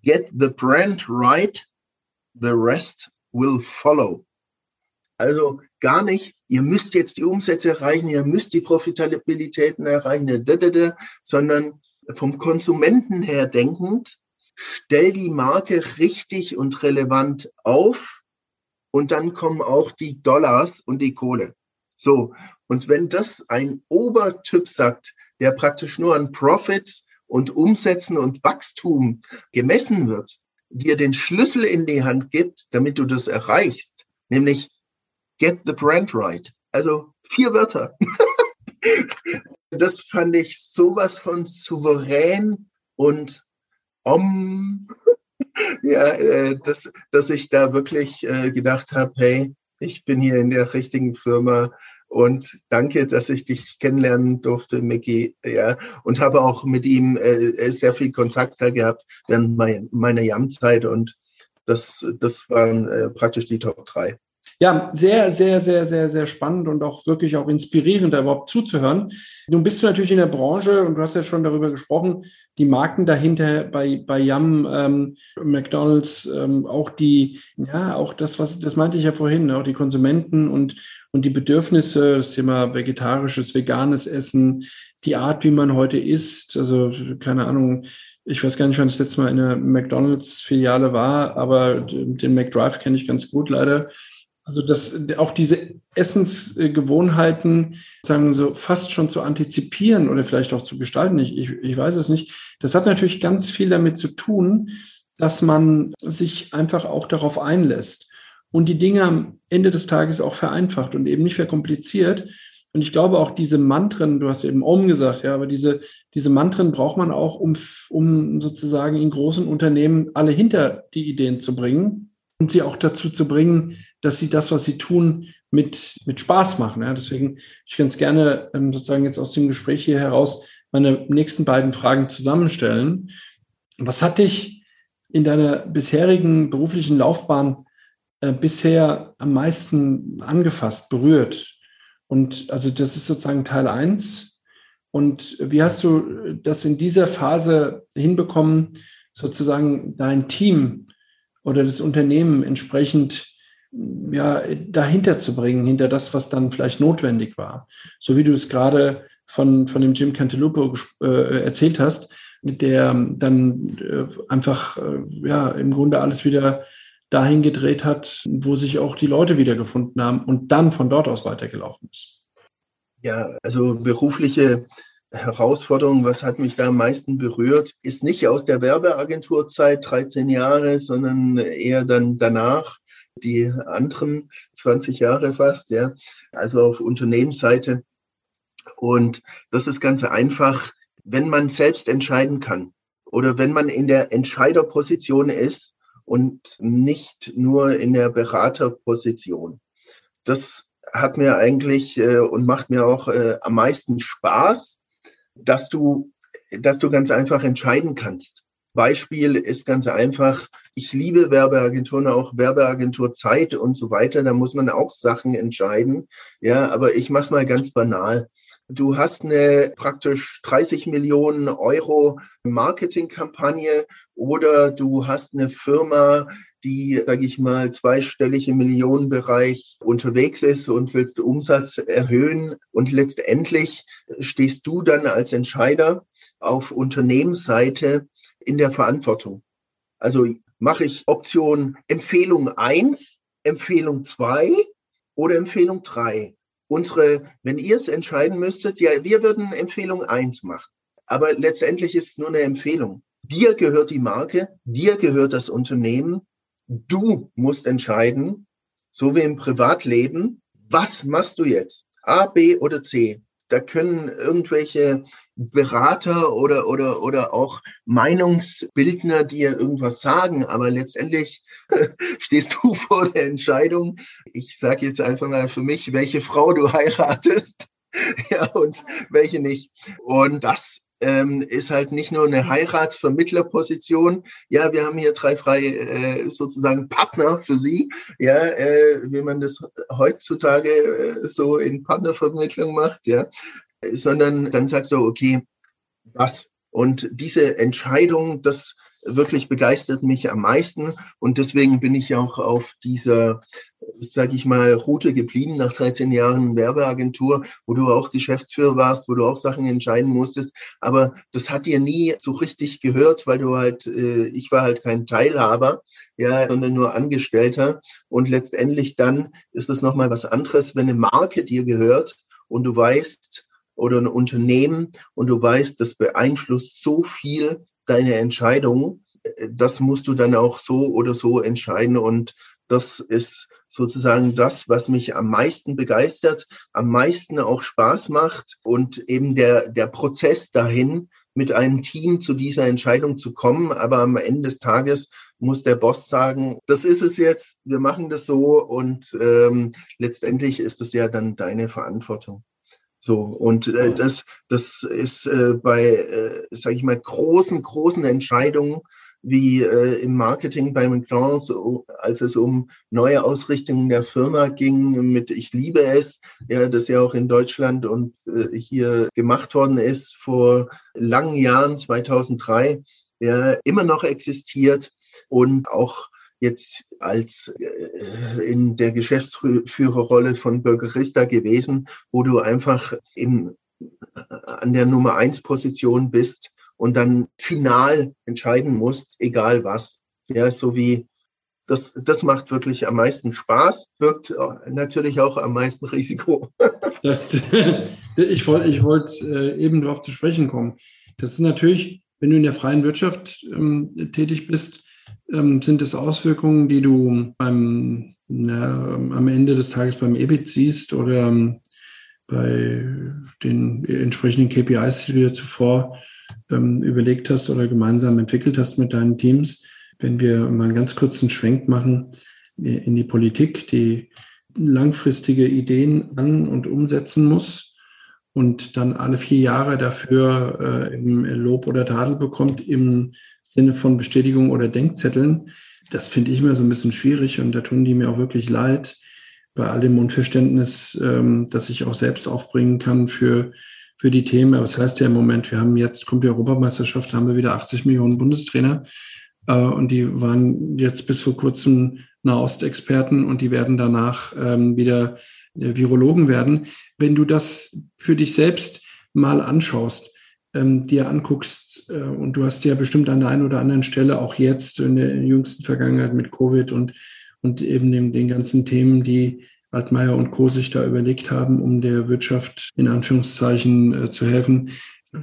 get the brand right, the rest will follow. Also gar nicht, ihr müsst jetzt die Umsätze erreichen, ihr müsst die Profitabilitäten erreichen, sondern vom Konsumenten her denkend, stell die Marke richtig und relevant auf und dann kommen auch die Dollars und die Kohle. So, und wenn das ein Obertyp sagt, der praktisch nur an Profits und Umsätzen und Wachstum gemessen wird, dir den Schlüssel in die Hand gibt, damit du das erreichst, nämlich get the brand right. Also vier Wörter. [LAUGHS] das fand ich sowas von souverän und om, [LAUGHS] ja, äh, dass, dass ich da wirklich äh, gedacht habe, hey, ich bin hier in der richtigen Firma und danke, dass ich dich kennenlernen durfte, Mickey. Ja, und habe auch mit ihm äh, sehr viel Kontakt da gehabt während mein, meiner Jammzeit. Und das, das waren äh, praktisch die Top 3. Ja, sehr, sehr, sehr, sehr, sehr spannend und auch wirklich auch inspirierend, da überhaupt zuzuhören. Nun bist du natürlich in der Branche und du hast ja schon darüber gesprochen, die Marken dahinter bei, bei Yum, ähm, McDonalds, ähm, auch die, ja, auch das, was, das meinte ich ja vorhin, auch die Konsumenten und, und die Bedürfnisse, das Thema vegetarisches, veganes Essen, die Art, wie man heute isst, also keine Ahnung, ich weiß gar nicht, wann ich das letzte Mal in einer McDonalds-Filiale war, aber den McDrive kenne ich ganz gut leider. Also dass auch diese Essensgewohnheiten, sagen so, fast schon zu antizipieren oder vielleicht auch zu gestalten, ich, ich, ich weiß es nicht. Das hat natürlich ganz viel damit zu tun, dass man sich einfach auch darauf einlässt und die Dinge am Ende des Tages auch vereinfacht und eben nicht verkompliziert. Und ich glaube auch diese Mantren, du hast eben Om gesagt, ja, aber diese, diese Mantren braucht man auch, um, um sozusagen in großen Unternehmen alle hinter die Ideen zu bringen und sie auch dazu zu bringen, dass sie das, was sie tun, mit, mit Spaß machen. Ja, deswegen ich ganz gerne ähm, sozusagen jetzt aus dem Gespräch hier heraus meine nächsten beiden Fragen zusammenstellen. Was hat dich in deiner bisherigen beruflichen Laufbahn äh, bisher am meisten angefasst, berührt? Und also das ist sozusagen Teil eins. Und wie hast du das in dieser Phase hinbekommen, sozusagen dein Team oder das Unternehmen entsprechend ja, dahinter zu bringen, hinter das, was dann vielleicht notwendig war. So wie du es gerade von, von dem Jim Cantalupo äh, erzählt hast, der dann äh, einfach äh, ja im Grunde alles wieder dahin gedreht hat, wo sich auch die Leute wiedergefunden haben und dann von dort aus weitergelaufen ist? Ja, also berufliche Herausforderung, was hat mich da am meisten berührt, ist nicht aus der Werbeagenturzeit 13 Jahre, sondern eher dann danach die anderen 20 Jahre fast, ja, also auf Unternehmensseite. Und das ist ganz einfach, wenn man selbst entscheiden kann oder wenn man in der Entscheiderposition ist und nicht nur in der Beraterposition. Das hat mir eigentlich äh, und macht mir auch äh, am meisten Spaß, dass du, dass du ganz einfach entscheiden kannst. Beispiel ist ganz einfach, ich liebe Werbeagenturen, auch Werbeagenturzeit und so weiter. Da muss man auch Sachen entscheiden. Ja, aber ich mach's mal ganz banal. Du hast eine praktisch 30 Millionen Euro Marketingkampagne oder du hast eine Firma, die, sage ich mal, zweistellig im Millionenbereich unterwegs ist und willst Umsatz erhöhen. Und letztendlich stehst du dann als Entscheider auf Unternehmensseite in der Verantwortung. Also mache ich Option Empfehlung 1, Empfehlung 2 oder Empfehlung 3. Unsere, wenn ihr es entscheiden müsstet, ja, wir würden Empfehlung 1 machen. Aber letztendlich ist es nur eine Empfehlung. Dir gehört die Marke, dir gehört das Unternehmen. Du musst entscheiden, so wie im Privatleben, was machst du jetzt? A, B oder C? Da können irgendwelche Berater oder, oder, oder auch Meinungsbildner dir irgendwas sagen, aber letztendlich [LAUGHS] stehst du vor der Entscheidung. Ich sage jetzt einfach mal für mich, welche Frau du heiratest. [LAUGHS] ja, und welche nicht. Und das ähm, ist halt nicht nur eine Heiratsvermittlerposition. Ja, wir haben hier drei freie äh, sozusagen Partner für Sie. Ja, äh, wie man das heutzutage äh, so in Partnervermittlung macht. Ja, sondern dann sagst du, okay, was? Und diese Entscheidung, das wirklich begeistert mich am meisten. Und deswegen bin ich auch auf dieser, sage ich mal, Route geblieben nach 13 Jahren Werbeagentur, wo du auch Geschäftsführer warst, wo du auch Sachen entscheiden musstest. Aber das hat dir nie so richtig gehört, weil du halt, äh, ich war halt kein Teilhaber, ja, sondern nur Angestellter. Und letztendlich dann ist das nochmal was anderes, wenn eine Marke dir gehört und du weißt, oder ein Unternehmen und du weißt, das beeinflusst so viel deine Entscheidung, das musst du dann auch so oder so entscheiden. Und das ist sozusagen das, was mich am meisten begeistert, am meisten auch Spaß macht und eben der, der Prozess dahin, mit einem Team zu dieser Entscheidung zu kommen. Aber am Ende des Tages muss der Boss sagen, das ist es jetzt, wir machen das so und ähm, letztendlich ist es ja dann deine Verantwortung. So, und äh, das, das ist äh, bei, äh, sage ich mal, großen, großen Entscheidungen wie äh, im Marketing bei McDonald's, als es um neue Ausrichtungen der Firma ging mit Ich liebe es, ja, das ja auch in Deutschland und äh, hier gemacht worden ist vor langen Jahren, 2003, ja, immer noch existiert und auch jetzt als äh, in der Geschäftsführerrolle von Burgerista gewesen, wo du einfach im, an der Nummer eins Position bist und dann final entscheiden musst, egal was. Ja, so wie das, das macht wirklich am meisten Spaß, birgt natürlich auch am meisten Risiko. [LAUGHS] das, [LAUGHS] ich wollte ich wollt, äh, eben darauf zu sprechen kommen. Das ist natürlich, wenn du in der freien Wirtschaft ähm, tätig bist, ähm, sind es Auswirkungen, die du beim, na, am Ende des Tages beim EBIT siehst oder ähm, bei den entsprechenden KPIs, die du dir zuvor ähm, überlegt hast oder gemeinsam entwickelt hast mit deinen Teams? Wenn wir mal einen ganz kurzen Schwenk machen in die Politik, die langfristige Ideen an- und umsetzen muss und dann alle vier Jahre dafür äh, Lob oder Tadel bekommt im Sinne von Bestätigung oder Denkzetteln, das finde ich immer so ein bisschen schwierig und da tun die mir auch wirklich leid bei all dem Unverständnis, ähm, das ich auch selbst aufbringen kann für, für die Themen. Aber das heißt ja im Moment, wir haben jetzt, kommt die Europameisterschaft, haben wir wieder 80 Millionen Bundestrainer äh, und die waren jetzt bis vor kurzem Nahostexperten und die werden danach ähm, wieder äh, Virologen werden. Wenn du das für dich selbst mal anschaust, ähm, dir anguckst, äh, und du hast ja bestimmt an der einen oder anderen Stelle auch jetzt in der jüngsten Vergangenheit mit Covid und, und eben den, den ganzen Themen, die Altmaier und Co. sich da überlegt haben, um der Wirtschaft in Anführungszeichen äh, zu helfen.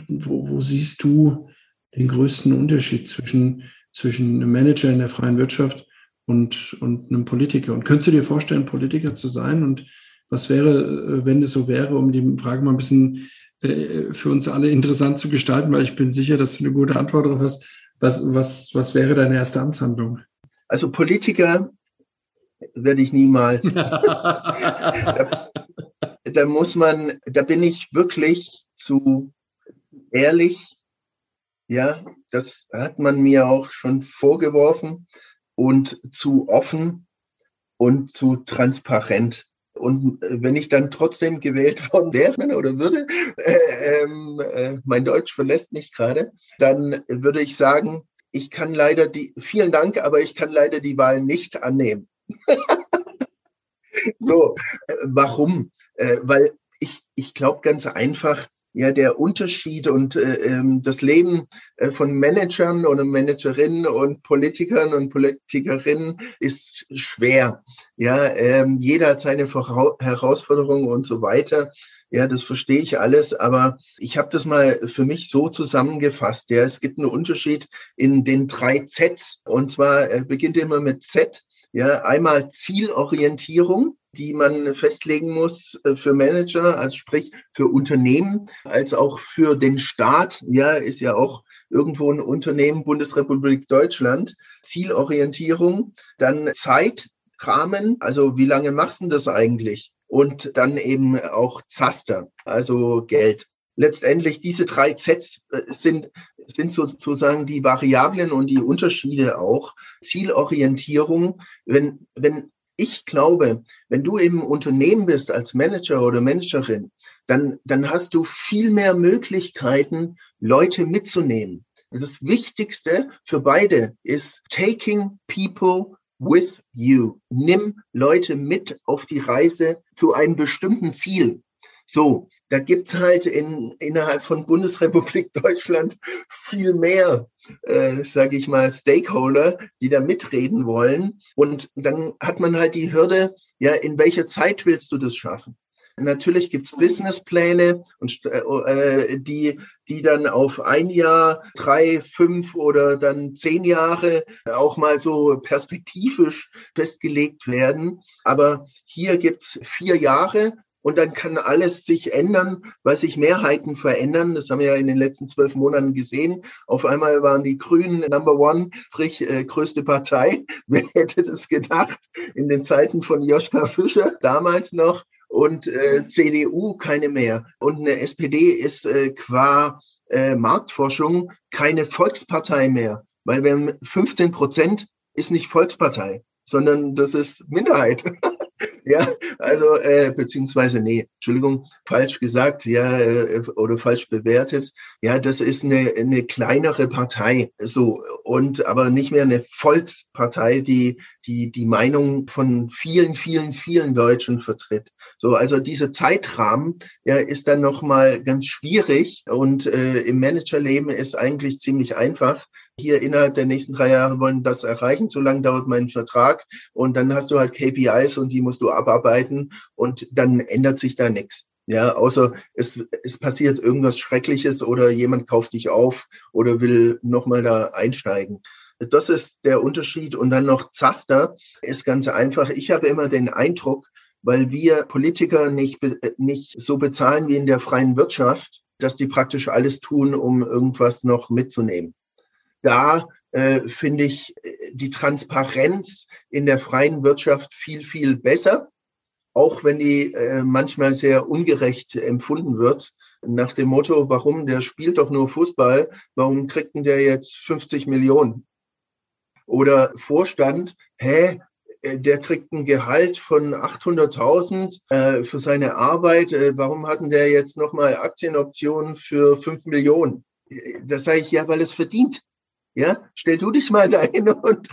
Wo, wo, siehst du den größten Unterschied zwischen, zwischen einem Manager in der freien Wirtschaft und, und einem Politiker? Und könntest du dir vorstellen, Politiker zu sein? Und was wäre, äh, wenn es so wäre, um die Frage mal ein bisschen äh, für uns alle interessant zu gestalten, weil ich bin sicher, dass du eine gute Antwort darauf hast. Was, was, was wäre deine erste Amtshandlung? Also Politiker werde ich niemals. [LAUGHS] da, da muss man, da bin ich wirklich zu ehrlich. Ja, das hat man mir auch schon vorgeworfen und zu offen und zu transparent. Und äh, wenn ich dann trotzdem gewählt [LAUGHS] worden wäre oder würde, äh, ähm, äh, mein Deutsch verlässt mich gerade, dann würde ich sagen, ich kann leider die, vielen Dank, aber ich kann leider die Wahl nicht annehmen. [LAUGHS] so, äh, warum? Äh, weil ich, ich glaube ganz einfach, ja der Unterschied und äh, ähm, das Leben äh, von Managern oder Managerinnen und Politikern und Politikerinnen ist schwer. Ja, ähm, jeder hat seine Vora Herausforderungen und so weiter. Ja, das verstehe ich alles, aber ich habe das mal für mich so zusammengefasst. Ja, es gibt einen Unterschied in den drei Zs und zwar äh, beginnt immer mit Z. Ja, einmal Zielorientierung die man festlegen muss äh, für Manager, also sprich für Unternehmen, als auch für den Staat. Ja, ist ja auch irgendwo ein Unternehmen, Bundesrepublik Deutschland. Zielorientierung, dann Zeitrahmen, also wie lange machst du das eigentlich? Und dann eben auch Zaster, also Geld letztendlich diese drei Zs äh, sind, sind sozusagen die Variablen und die Unterschiede auch. Zielorientierung, wenn, wenn ich glaube, wenn du im Unternehmen bist als Manager oder Managerin, dann, dann hast du viel mehr Möglichkeiten, Leute mitzunehmen. Das Wichtigste für beide ist taking people with you. Nimm Leute mit auf die Reise zu einem bestimmten Ziel. So, da gibt's halt in, innerhalb von Bundesrepublik [LAUGHS] Deutschland viel mehr, äh, sage ich mal, Stakeholder, die da mitreden wollen. Und dann hat man halt die Hürde, ja, in welcher Zeit willst du das schaffen? Natürlich gibt's Businesspläne und äh, die, die dann auf ein Jahr, drei, fünf oder dann zehn Jahre auch mal so perspektivisch festgelegt werden. Aber hier gibt's vier Jahre und dann kann alles sich ändern, weil sich Mehrheiten verändern. Das haben wir ja in den letzten zwölf Monaten gesehen. Auf einmal waren die Grünen Number One, sprich äh, größte Partei. [LAUGHS] Wer hätte das gedacht? In den Zeiten von Joschka Fischer damals noch und äh, CDU keine mehr. Und eine SPD ist äh, qua äh, Marktforschung keine Volkspartei mehr, weil haben 15 Prozent ist nicht Volkspartei, sondern das ist Minderheit. [LAUGHS] Ja, also, äh, beziehungsweise, nee, Entschuldigung, falsch gesagt, ja, äh, oder falsch bewertet. Ja, das ist eine, eine kleinere Partei, so, und aber nicht mehr eine Volkspartei, die, die die Meinung von vielen, vielen, vielen Deutschen vertritt. So, also dieser Zeitrahmen, ja, ist dann nochmal ganz schwierig und äh, im Managerleben ist eigentlich ziemlich einfach hier innerhalb der nächsten drei Jahre wollen das erreichen, so lange dauert mein Vertrag und dann hast du halt KPIs und die musst du abarbeiten und dann ändert sich da nichts. Ja, außer es, es passiert irgendwas Schreckliches oder jemand kauft dich auf oder will nochmal da einsteigen. Das ist der Unterschied. Und dann noch Zaster ist ganz einfach. Ich habe immer den Eindruck, weil wir Politiker nicht, nicht so bezahlen wie in der freien Wirtschaft, dass die praktisch alles tun, um irgendwas noch mitzunehmen da äh, finde ich die Transparenz in der freien Wirtschaft viel, viel besser, auch wenn die äh, manchmal sehr ungerecht empfunden wird. Nach dem Motto, warum, der spielt doch nur Fußball, warum kriegt denn der jetzt 50 Millionen? Oder Vorstand, hä, äh, der kriegt ein Gehalt von 800.000 äh, für seine Arbeit. Äh, warum hatten der jetzt nochmal Aktienoptionen für 5 Millionen? Äh, das sage ich ja, weil es verdient. Ja, stell du dich mal [LAUGHS] dahin und,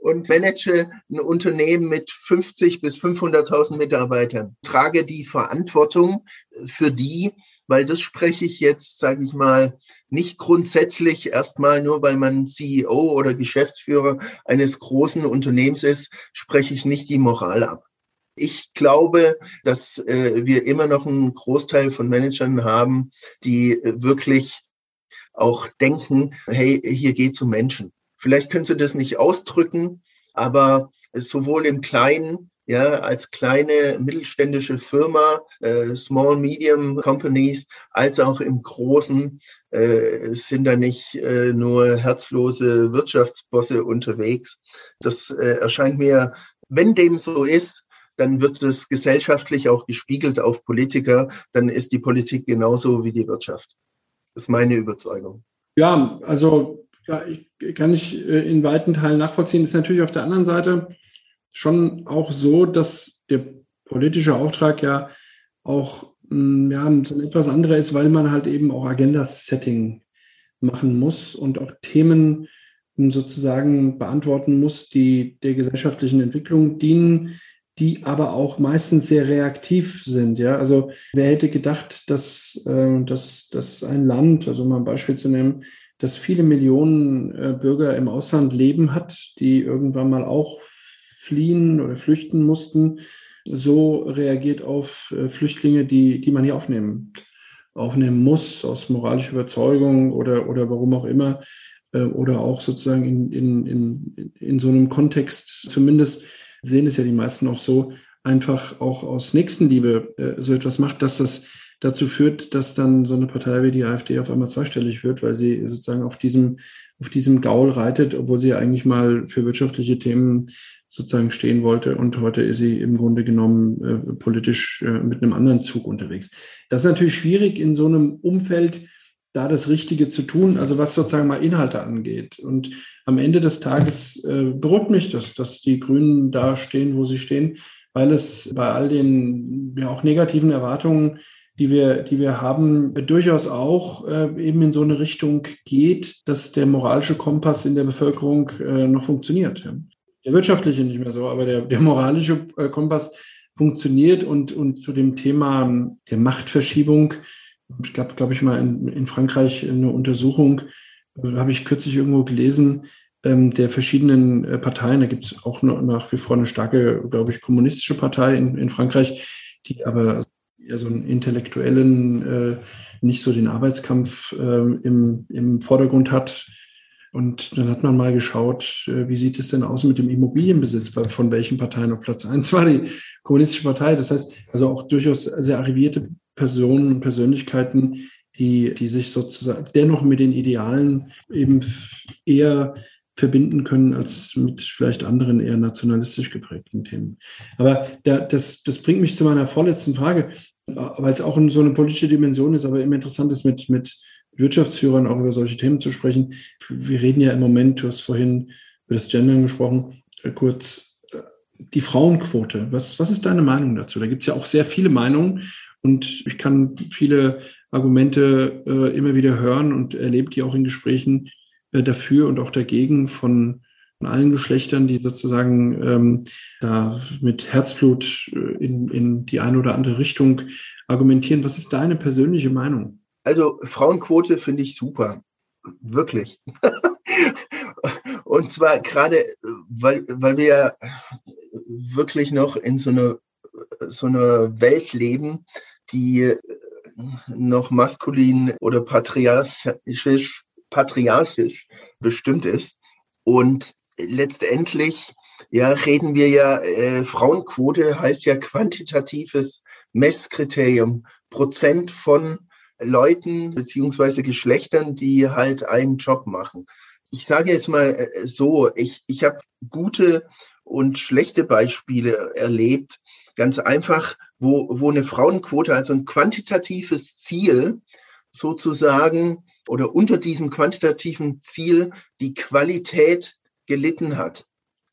und manage ein Unternehmen mit 50 bis 500.000 Mitarbeitern. Trage die Verantwortung für die, weil das spreche ich jetzt, sage ich mal, nicht grundsätzlich erstmal nur, weil man CEO oder Geschäftsführer eines großen Unternehmens ist, spreche ich nicht die Moral ab. Ich glaube, dass äh, wir immer noch einen Großteil von Managern haben, die äh, wirklich auch denken, hey, hier geht um Menschen. Vielleicht können sie das nicht ausdrücken, aber sowohl im Kleinen, ja, als kleine mittelständische Firma, äh, Small Medium Companies, als auch im Großen äh, sind da nicht äh, nur herzlose Wirtschaftsbosse unterwegs. Das äh, erscheint mir, wenn dem so ist, dann wird es gesellschaftlich auch gespiegelt auf Politiker, dann ist die Politik genauso wie die Wirtschaft. Das ist meine Überzeugung. Ja, also ja, ich, kann ich äh, in weiten Teilen nachvollziehen. Ist natürlich auf der anderen Seite schon auch so, dass der politische Auftrag ja auch mm, ja, etwas anderer ist, weil man halt eben auch Agenda-Setting machen muss und auch Themen sozusagen beantworten muss, die der gesellschaftlichen Entwicklung dienen, die aber auch meistens sehr reaktiv sind. Ja, also wer hätte gedacht, dass, äh, dass, dass ein Land, also mal ein Beispiel zu nehmen, das viele Millionen äh, Bürger im Ausland leben hat, die irgendwann mal auch fliehen oder flüchten mussten, so reagiert auf äh, Flüchtlinge, die, die man hier aufnehmen, aufnehmen muss, aus moralischer Überzeugung oder, oder warum auch immer, äh, oder auch sozusagen in, in, in, in so einem Kontext. Zumindest sehen es ja die meisten auch so, einfach auch aus Nächstenliebe äh, so etwas macht, dass das dazu führt, dass dann so eine Partei wie die AfD auf einmal zweistellig wird, weil sie sozusagen auf diesem, auf diesem Gaul reitet, obwohl sie ja eigentlich mal für wirtschaftliche Themen sozusagen stehen wollte. Und heute ist sie im Grunde genommen äh, politisch äh, mit einem anderen Zug unterwegs. Das ist natürlich schwierig in so einem Umfeld, da das Richtige zu tun, also was sozusagen mal Inhalte angeht. Und am Ende des Tages äh, beruhigt mich das, dass die Grünen da stehen, wo sie stehen, weil es bei all den ja auch negativen Erwartungen, die wir, die wir haben, durchaus auch äh, eben in so eine Richtung geht, dass der moralische Kompass in der Bevölkerung äh, noch funktioniert. Der wirtschaftliche nicht mehr so, aber der, der moralische äh, Kompass funktioniert und, und zu dem Thema der Machtverschiebung es gab, glaube ich, mal in, in Frankreich eine Untersuchung, habe ich kürzlich irgendwo gelesen, ähm, der verschiedenen Parteien. Da gibt es auch nach wie vor eine starke, glaube ich, kommunistische Partei in, in Frankreich, die aber eher so einen intellektuellen, äh, nicht so den Arbeitskampf äh, im, im Vordergrund hat. Und dann hat man mal geschaut, äh, wie sieht es denn aus mit dem Immobilienbesitz, von welchen Parteien auf Platz eins war die Kommunistische Partei. Das heißt, also auch durchaus sehr arrivierte Personen und Persönlichkeiten, die, die sich sozusagen dennoch mit den Idealen eben eher verbinden können als mit vielleicht anderen eher nationalistisch geprägten Themen. Aber da, das, das bringt mich zu meiner vorletzten Frage, weil es auch so eine politische Dimension ist, aber immer interessant ist, mit, mit Wirtschaftsführern auch über solche Themen zu sprechen. Wir reden ja im Moment, du hast vorhin über das Gendern gesprochen, äh, kurz äh, die Frauenquote. Was, was ist deine Meinung dazu? Da gibt es ja auch sehr viele Meinungen und ich kann viele Argumente äh, immer wieder hören und erlebe die auch in Gesprächen äh, dafür und auch dagegen von, von allen Geschlechtern, die sozusagen ähm, da mit Herzblut äh, in, in die eine oder andere Richtung argumentieren. Was ist deine persönliche Meinung? Also Frauenquote finde ich super. Wirklich. [LAUGHS] und zwar gerade, weil, weil wir wirklich noch in so einer so einer Welt leben, die noch maskulin oder patriarchisch, patriarchisch bestimmt ist. Und letztendlich ja, reden wir ja, äh, Frauenquote heißt ja quantitatives Messkriterium, Prozent von Leuten beziehungsweise Geschlechtern, die halt einen Job machen. Ich sage jetzt mal äh, so, ich, ich habe gute und schlechte Beispiele erlebt, ganz einfach, wo, wo eine Frauenquote, also ein quantitatives Ziel sozusagen oder unter diesem quantitativen Ziel die Qualität gelitten hat.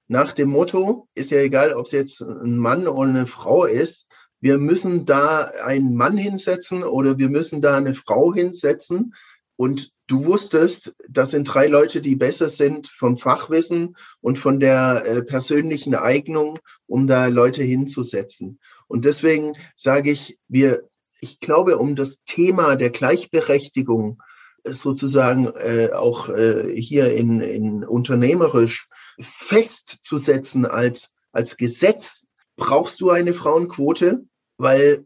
Nach dem Motto, ist ja egal, ob es jetzt ein Mann oder eine Frau ist, wir müssen da einen Mann hinsetzen oder wir müssen da eine Frau hinsetzen und du wusstest, das sind drei Leute, die besser sind vom Fachwissen und von der äh, persönlichen Eignung, um da Leute hinzusetzen. Und deswegen sage ich, wir, ich glaube, um das Thema der Gleichberechtigung sozusagen äh, auch äh, hier in, in unternehmerisch festzusetzen als, als Gesetz, brauchst du eine Frauenquote, weil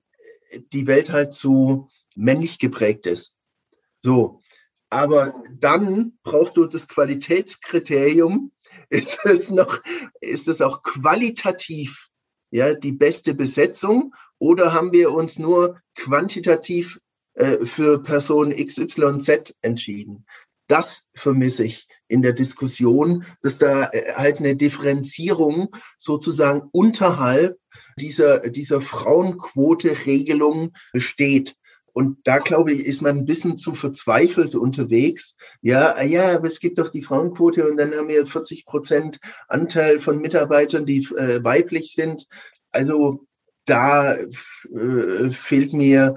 die Welt halt zu männlich geprägt ist. So. Aber dann brauchst du das Qualitätskriterium. [LAUGHS] Ist es noch, ist es auch qualitativ, ja, die beste Besetzung? Oder haben wir uns nur quantitativ äh, für Person XYZ entschieden? Das vermisse ich in der Diskussion, dass da äh, halt eine Differenzierung sozusagen unterhalb dieser, dieser Frauenquote-Regelung besteht. Und da glaube ich, ist man ein bisschen zu verzweifelt unterwegs. Ja, ah ja, aber es gibt doch die Frauenquote und dann haben wir 40 Prozent Anteil von Mitarbeitern, die äh, weiblich sind. Also da äh, fehlt mir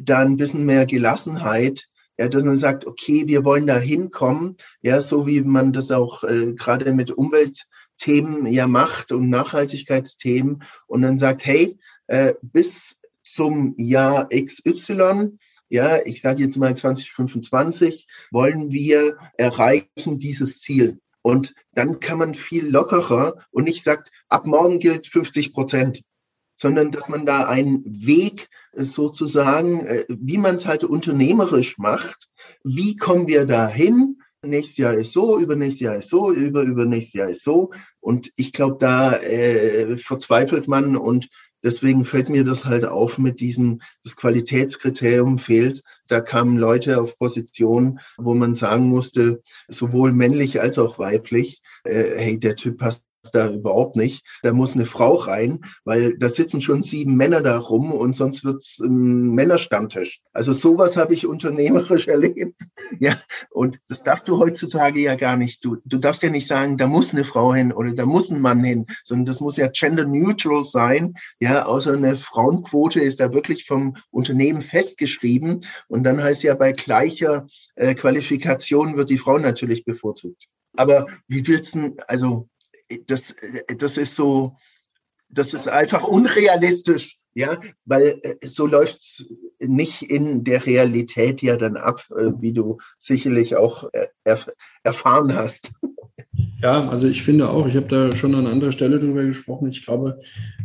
da ein bisschen mehr Gelassenheit, ja, dass man sagt, okay, wir wollen da hinkommen, ja, so wie man das auch äh, gerade mit Umweltthemen ja macht und Nachhaltigkeitsthemen und dann sagt, hey, äh, bis zum Jahr XY, ja, ich sage jetzt mal 2025, wollen wir erreichen dieses Ziel. Und dann kann man viel lockerer und nicht sagt, ab morgen gilt 50 Prozent, sondern dass man da einen Weg sozusagen, äh, wie man es halt unternehmerisch macht, wie kommen wir dahin? Nächstes Jahr ist so, übernächstes Jahr ist so, über übernächstes Jahr ist so. Und ich glaube, da äh, verzweifelt man und Deswegen fällt mir das halt auf mit diesem, das Qualitätskriterium fehlt. Da kamen Leute auf Positionen, wo man sagen musste, sowohl männlich als auch weiblich, äh, hey, der Typ passt da überhaupt nicht. Da muss eine Frau rein, weil da sitzen schon sieben Männer da rum und sonst wird's ein Männerstammtisch. Also sowas habe ich unternehmerisch [LAUGHS] erlebt. Ja, und das darfst du heutzutage ja gar nicht. Du, du darfst ja nicht sagen, da muss eine Frau hin oder da muss ein Mann hin, sondern das muss ja gender neutral sein. Ja, außer eine Frauenquote ist da wirklich vom Unternehmen festgeschrieben. Und dann heißt ja bei gleicher äh, Qualifikation wird die Frau natürlich bevorzugt. Aber wie willst du, also das, das ist so, das ist einfach unrealistisch, ja, weil äh, so läuft's nicht in der Realität ja dann ab, äh, wie du sicherlich auch äh, erf erfahren hast. Ja, also ich finde auch, ich habe da schon an anderer Stelle drüber gesprochen. Ich glaube,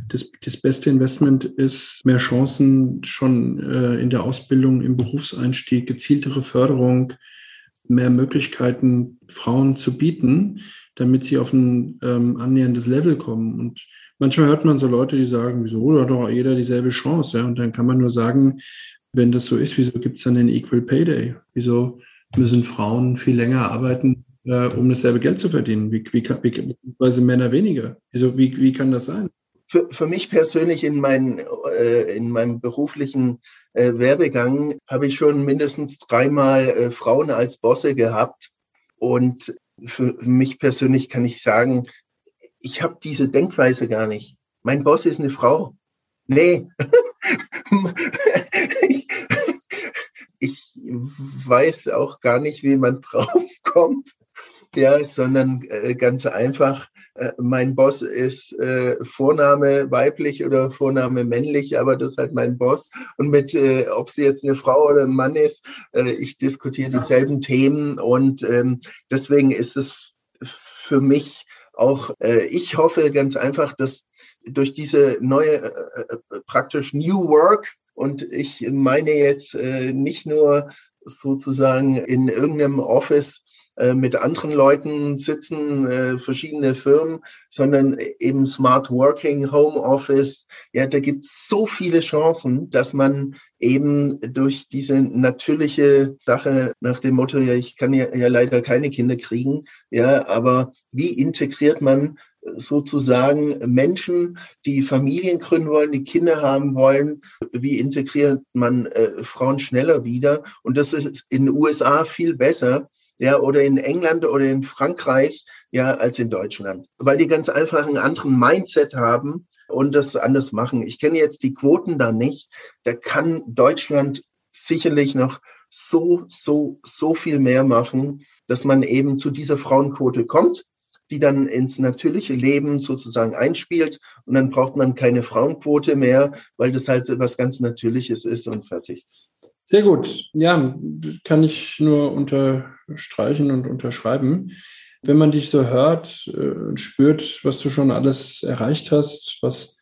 das, das beste Investment ist mehr Chancen schon äh, in der Ausbildung, im Berufseinstieg, gezieltere Förderung, mehr Möglichkeiten Frauen zu bieten damit sie auf ein ähm, annäherndes Level kommen. Und manchmal hört man so Leute, die sagen, wieso, hat doch jeder dieselbe Chance. Ja? Und dann kann man nur sagen, wenn das so ist, wieso gibt es dann den Equal Pay Day? Wieso müssen Frauen viel länger arbeiten, äh, um dasselbe Geld zu verdienen? Wie, wie, wie, beziehungsweise Männer weniger? Wieso, wie, wie kann das sein? Für, für mich persönlich in, mein, äh, in meinem beruflichen äh, Werdegang habe ich schon mindestens dreimal äh, Frauen als Bosse gehabt. Und für mich persönlich kann ich sagen, ich habe diese Denkweise gar nicht. Mein Boss ist eine Frau. Nee. [LAUGHS] ich, weiß auch gar nicht, wie man [LAUGHS] draufkommt. Ja, sondern äh, ganz einfach, mein Boss ist äh, Vorname weiblich oder Vorname männlich, aber das ist halt mein Boss. Und mit, äh, ob sie jetzt eine Frau oder ein Mann ist, äh, ich diskutiere dieselben Themen und ähm, deswegen ist es für mich auch, äh, ich hoffe ganz einfach, dass durch diese neue äh, äh praktisch New Work und ich meine jetzt äh, nicht nur sozusagen in irgendeinem Office äh, mit anderen Leuten sitzen, äh, verschiedene Firmen, sondern eben Smart Working, Home Office. Ja, da gibt es so viele Chancen, dass man eben durch diese natürliche Sache nach dem Motto, ja, ich kann ja, ja leider keine Kinder kriegen, ja, aber wie integriert man sozusagen Menschen, die Familien gründen wollen, die Kinder haben wollen, wie integriert man äh, Frauen schneller wieder? Und das ist in den USA viel besser, ja, oder in England oder in Frankreich, ja, als in Deutschland. Weil die ganz einfach einen anderen Mindset haben und das anders machen. Ich kenne jetzt die Quoten da nicht. Da kann Deutschland sicherlich noch so, so, so viel mehr machen, dass man eben zu dieser Frauenquote kommt, die dann ins natürliche Leben sozusagen einspielt. Und dann braucht man keine Frauenquote mehr, weil das halt was ganz Natürliches ist und fertig. Sehr gut. Ja, kann ich nur unterstreichen und unterschreiben. Wenn man dich so hört äh, und spürt, was du schon alles erreicht hast, was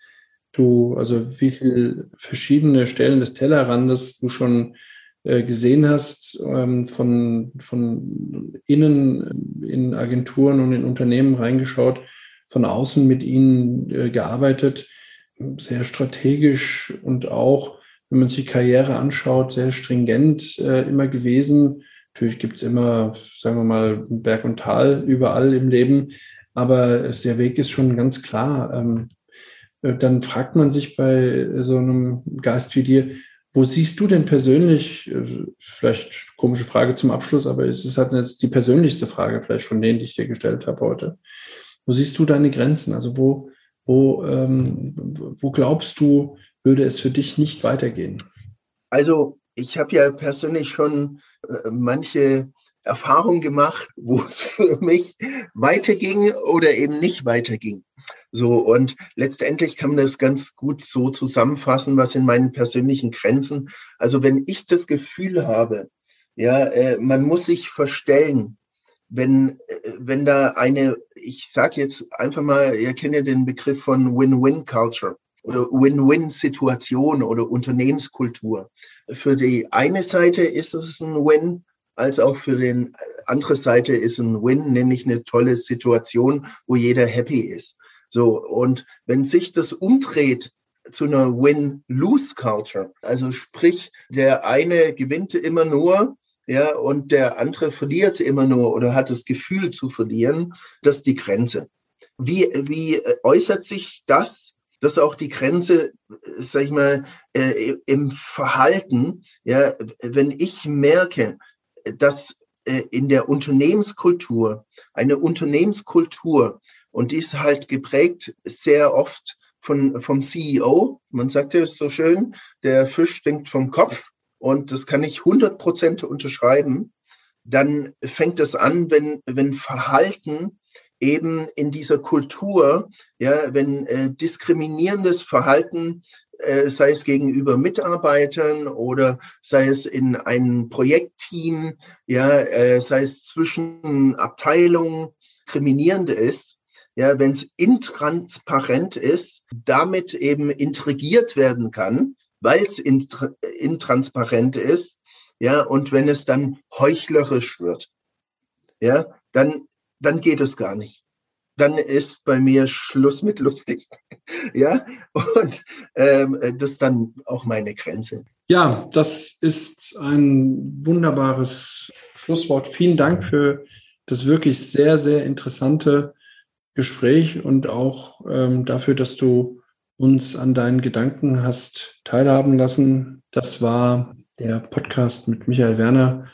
du, also wie viele verschiedene Stellen des Tellerrandes du schon äh, gesehen hast, ähm, von, von innen in Agenturen und in Unternehmen reingeschaut, von außen mit ihnen äh, gearbeitet, sehr strategisch und auch, wenn man sich Karriere anschaut, sehr stringent immer gewesen Natürlich gibt es immer, sagen wir mal, Berg und Tal überall im Leben, aber der Weg ist schon ganz klar. Ähm, äh, dann fragt man sich bei so einem Geist wie dir, wo siehst du denn persönlich, äh, vielleicht komische Frage zum Abschluss, aber es ist halt jetzt die persönlichste Frage vielleicht von denen, die ich dir gestellt habe heute. Wo siehst du deine Grenzen? Also wo, wo, ähm, wo glaubst du, würde es für dich nicht weitergehen? Also ich habe ja persönlich schon äh, manche Erfahrungen gemacht, [LAUGHS] wo es für mich weiterging oder eben nicht weiterging. So, und letztendlich kann man das ganz gut so zusammenfassen, was in meinen persönlichen Grenzen. Also wenn ich das Gefühl habe, ja, äh, man muss sich verstellen, wenn, äh, wenn da eine, ich sage jetzt einfach mal, ihr kennt ja den Begriff von Win-Win-Culture oder Win-Win-Situation oder Unternehmenskultur. Für die eine Seite ist es ein Win, als auch für die andere Seite ist ein Win, nämlich eine tolle Situation, wo jeder happy ist. So, und wenn sich das umdreht zu einer Win-Lose-Culture, also sprich, der eine gewinnt immer nur, ja, und der andere verliert immer nur oder hat das Gefühl zu verlieren, das ist die Grenze. Wie, wie äußert sich das das ist auch die Grenze, sag ich mal, äh, im Verhalten. Ja, wenn ich merke, dass äh, in der Unternehmenskultur, eine Unternehmenskultur, und die ist halt geprägt sehr oft von, vom CEO. Man sagt ja so schön, der Fisch stinkt vom Kopf. Und das kann ich 100 Prozent unterschreiben. Dann fängt es an, wenn, wenn Verhalten eben in dieser Kultur, ja, wenn äh, diskriminierendes Verhalten, äh, sei es gegenüber Mitarbeitern oder sei es in einem Projektteam, ja, äh, sei es zwischen Abteilungen, diskriminierend ist, ja, wenn es intransparent ist, damit eben intrigiert werden kann, weil es intransparent ist, ja, und wenn es dann heuchlerisch wird, ja, dann dann geht es gar nicht. Dann ist bei mir Schluss mit lustig. [LAUGHS] ja, und ähm, das ist dann auch meine Grenze. Ja, das ist ein wunderbares Schlusswort. Vielen Dank für das wirklich sehr, sehr interessante Gespräch und auch ähm, dafür, dass du uns an deinen Gedanken hast teilhaben lassen. Das war der Podcast mit Michael Werner.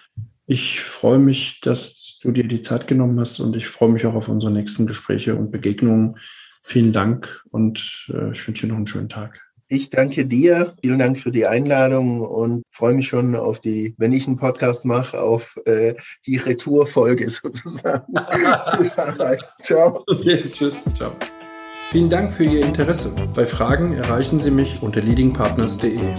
Ich freue mich, dass du dir die Zeit genommen hast und ich freue mich auch auf unsere nächsten Gespräche und Begegnungen. Vielen Dank und äh, ich wünsche dir noch einen schönen Tag. Ich danke dir. Vielen Dank für die Einladung und freue mich schon auf die, wenn ich einen Podcast mache, auf äh, die Retourfolge [LAUGHS] sozusagen. ciao. Okay, tschüss. Ciao. Vielen Dank für Ihr Interesse. Bei Fragen erreichen Sie mich unter leadingpartners.de.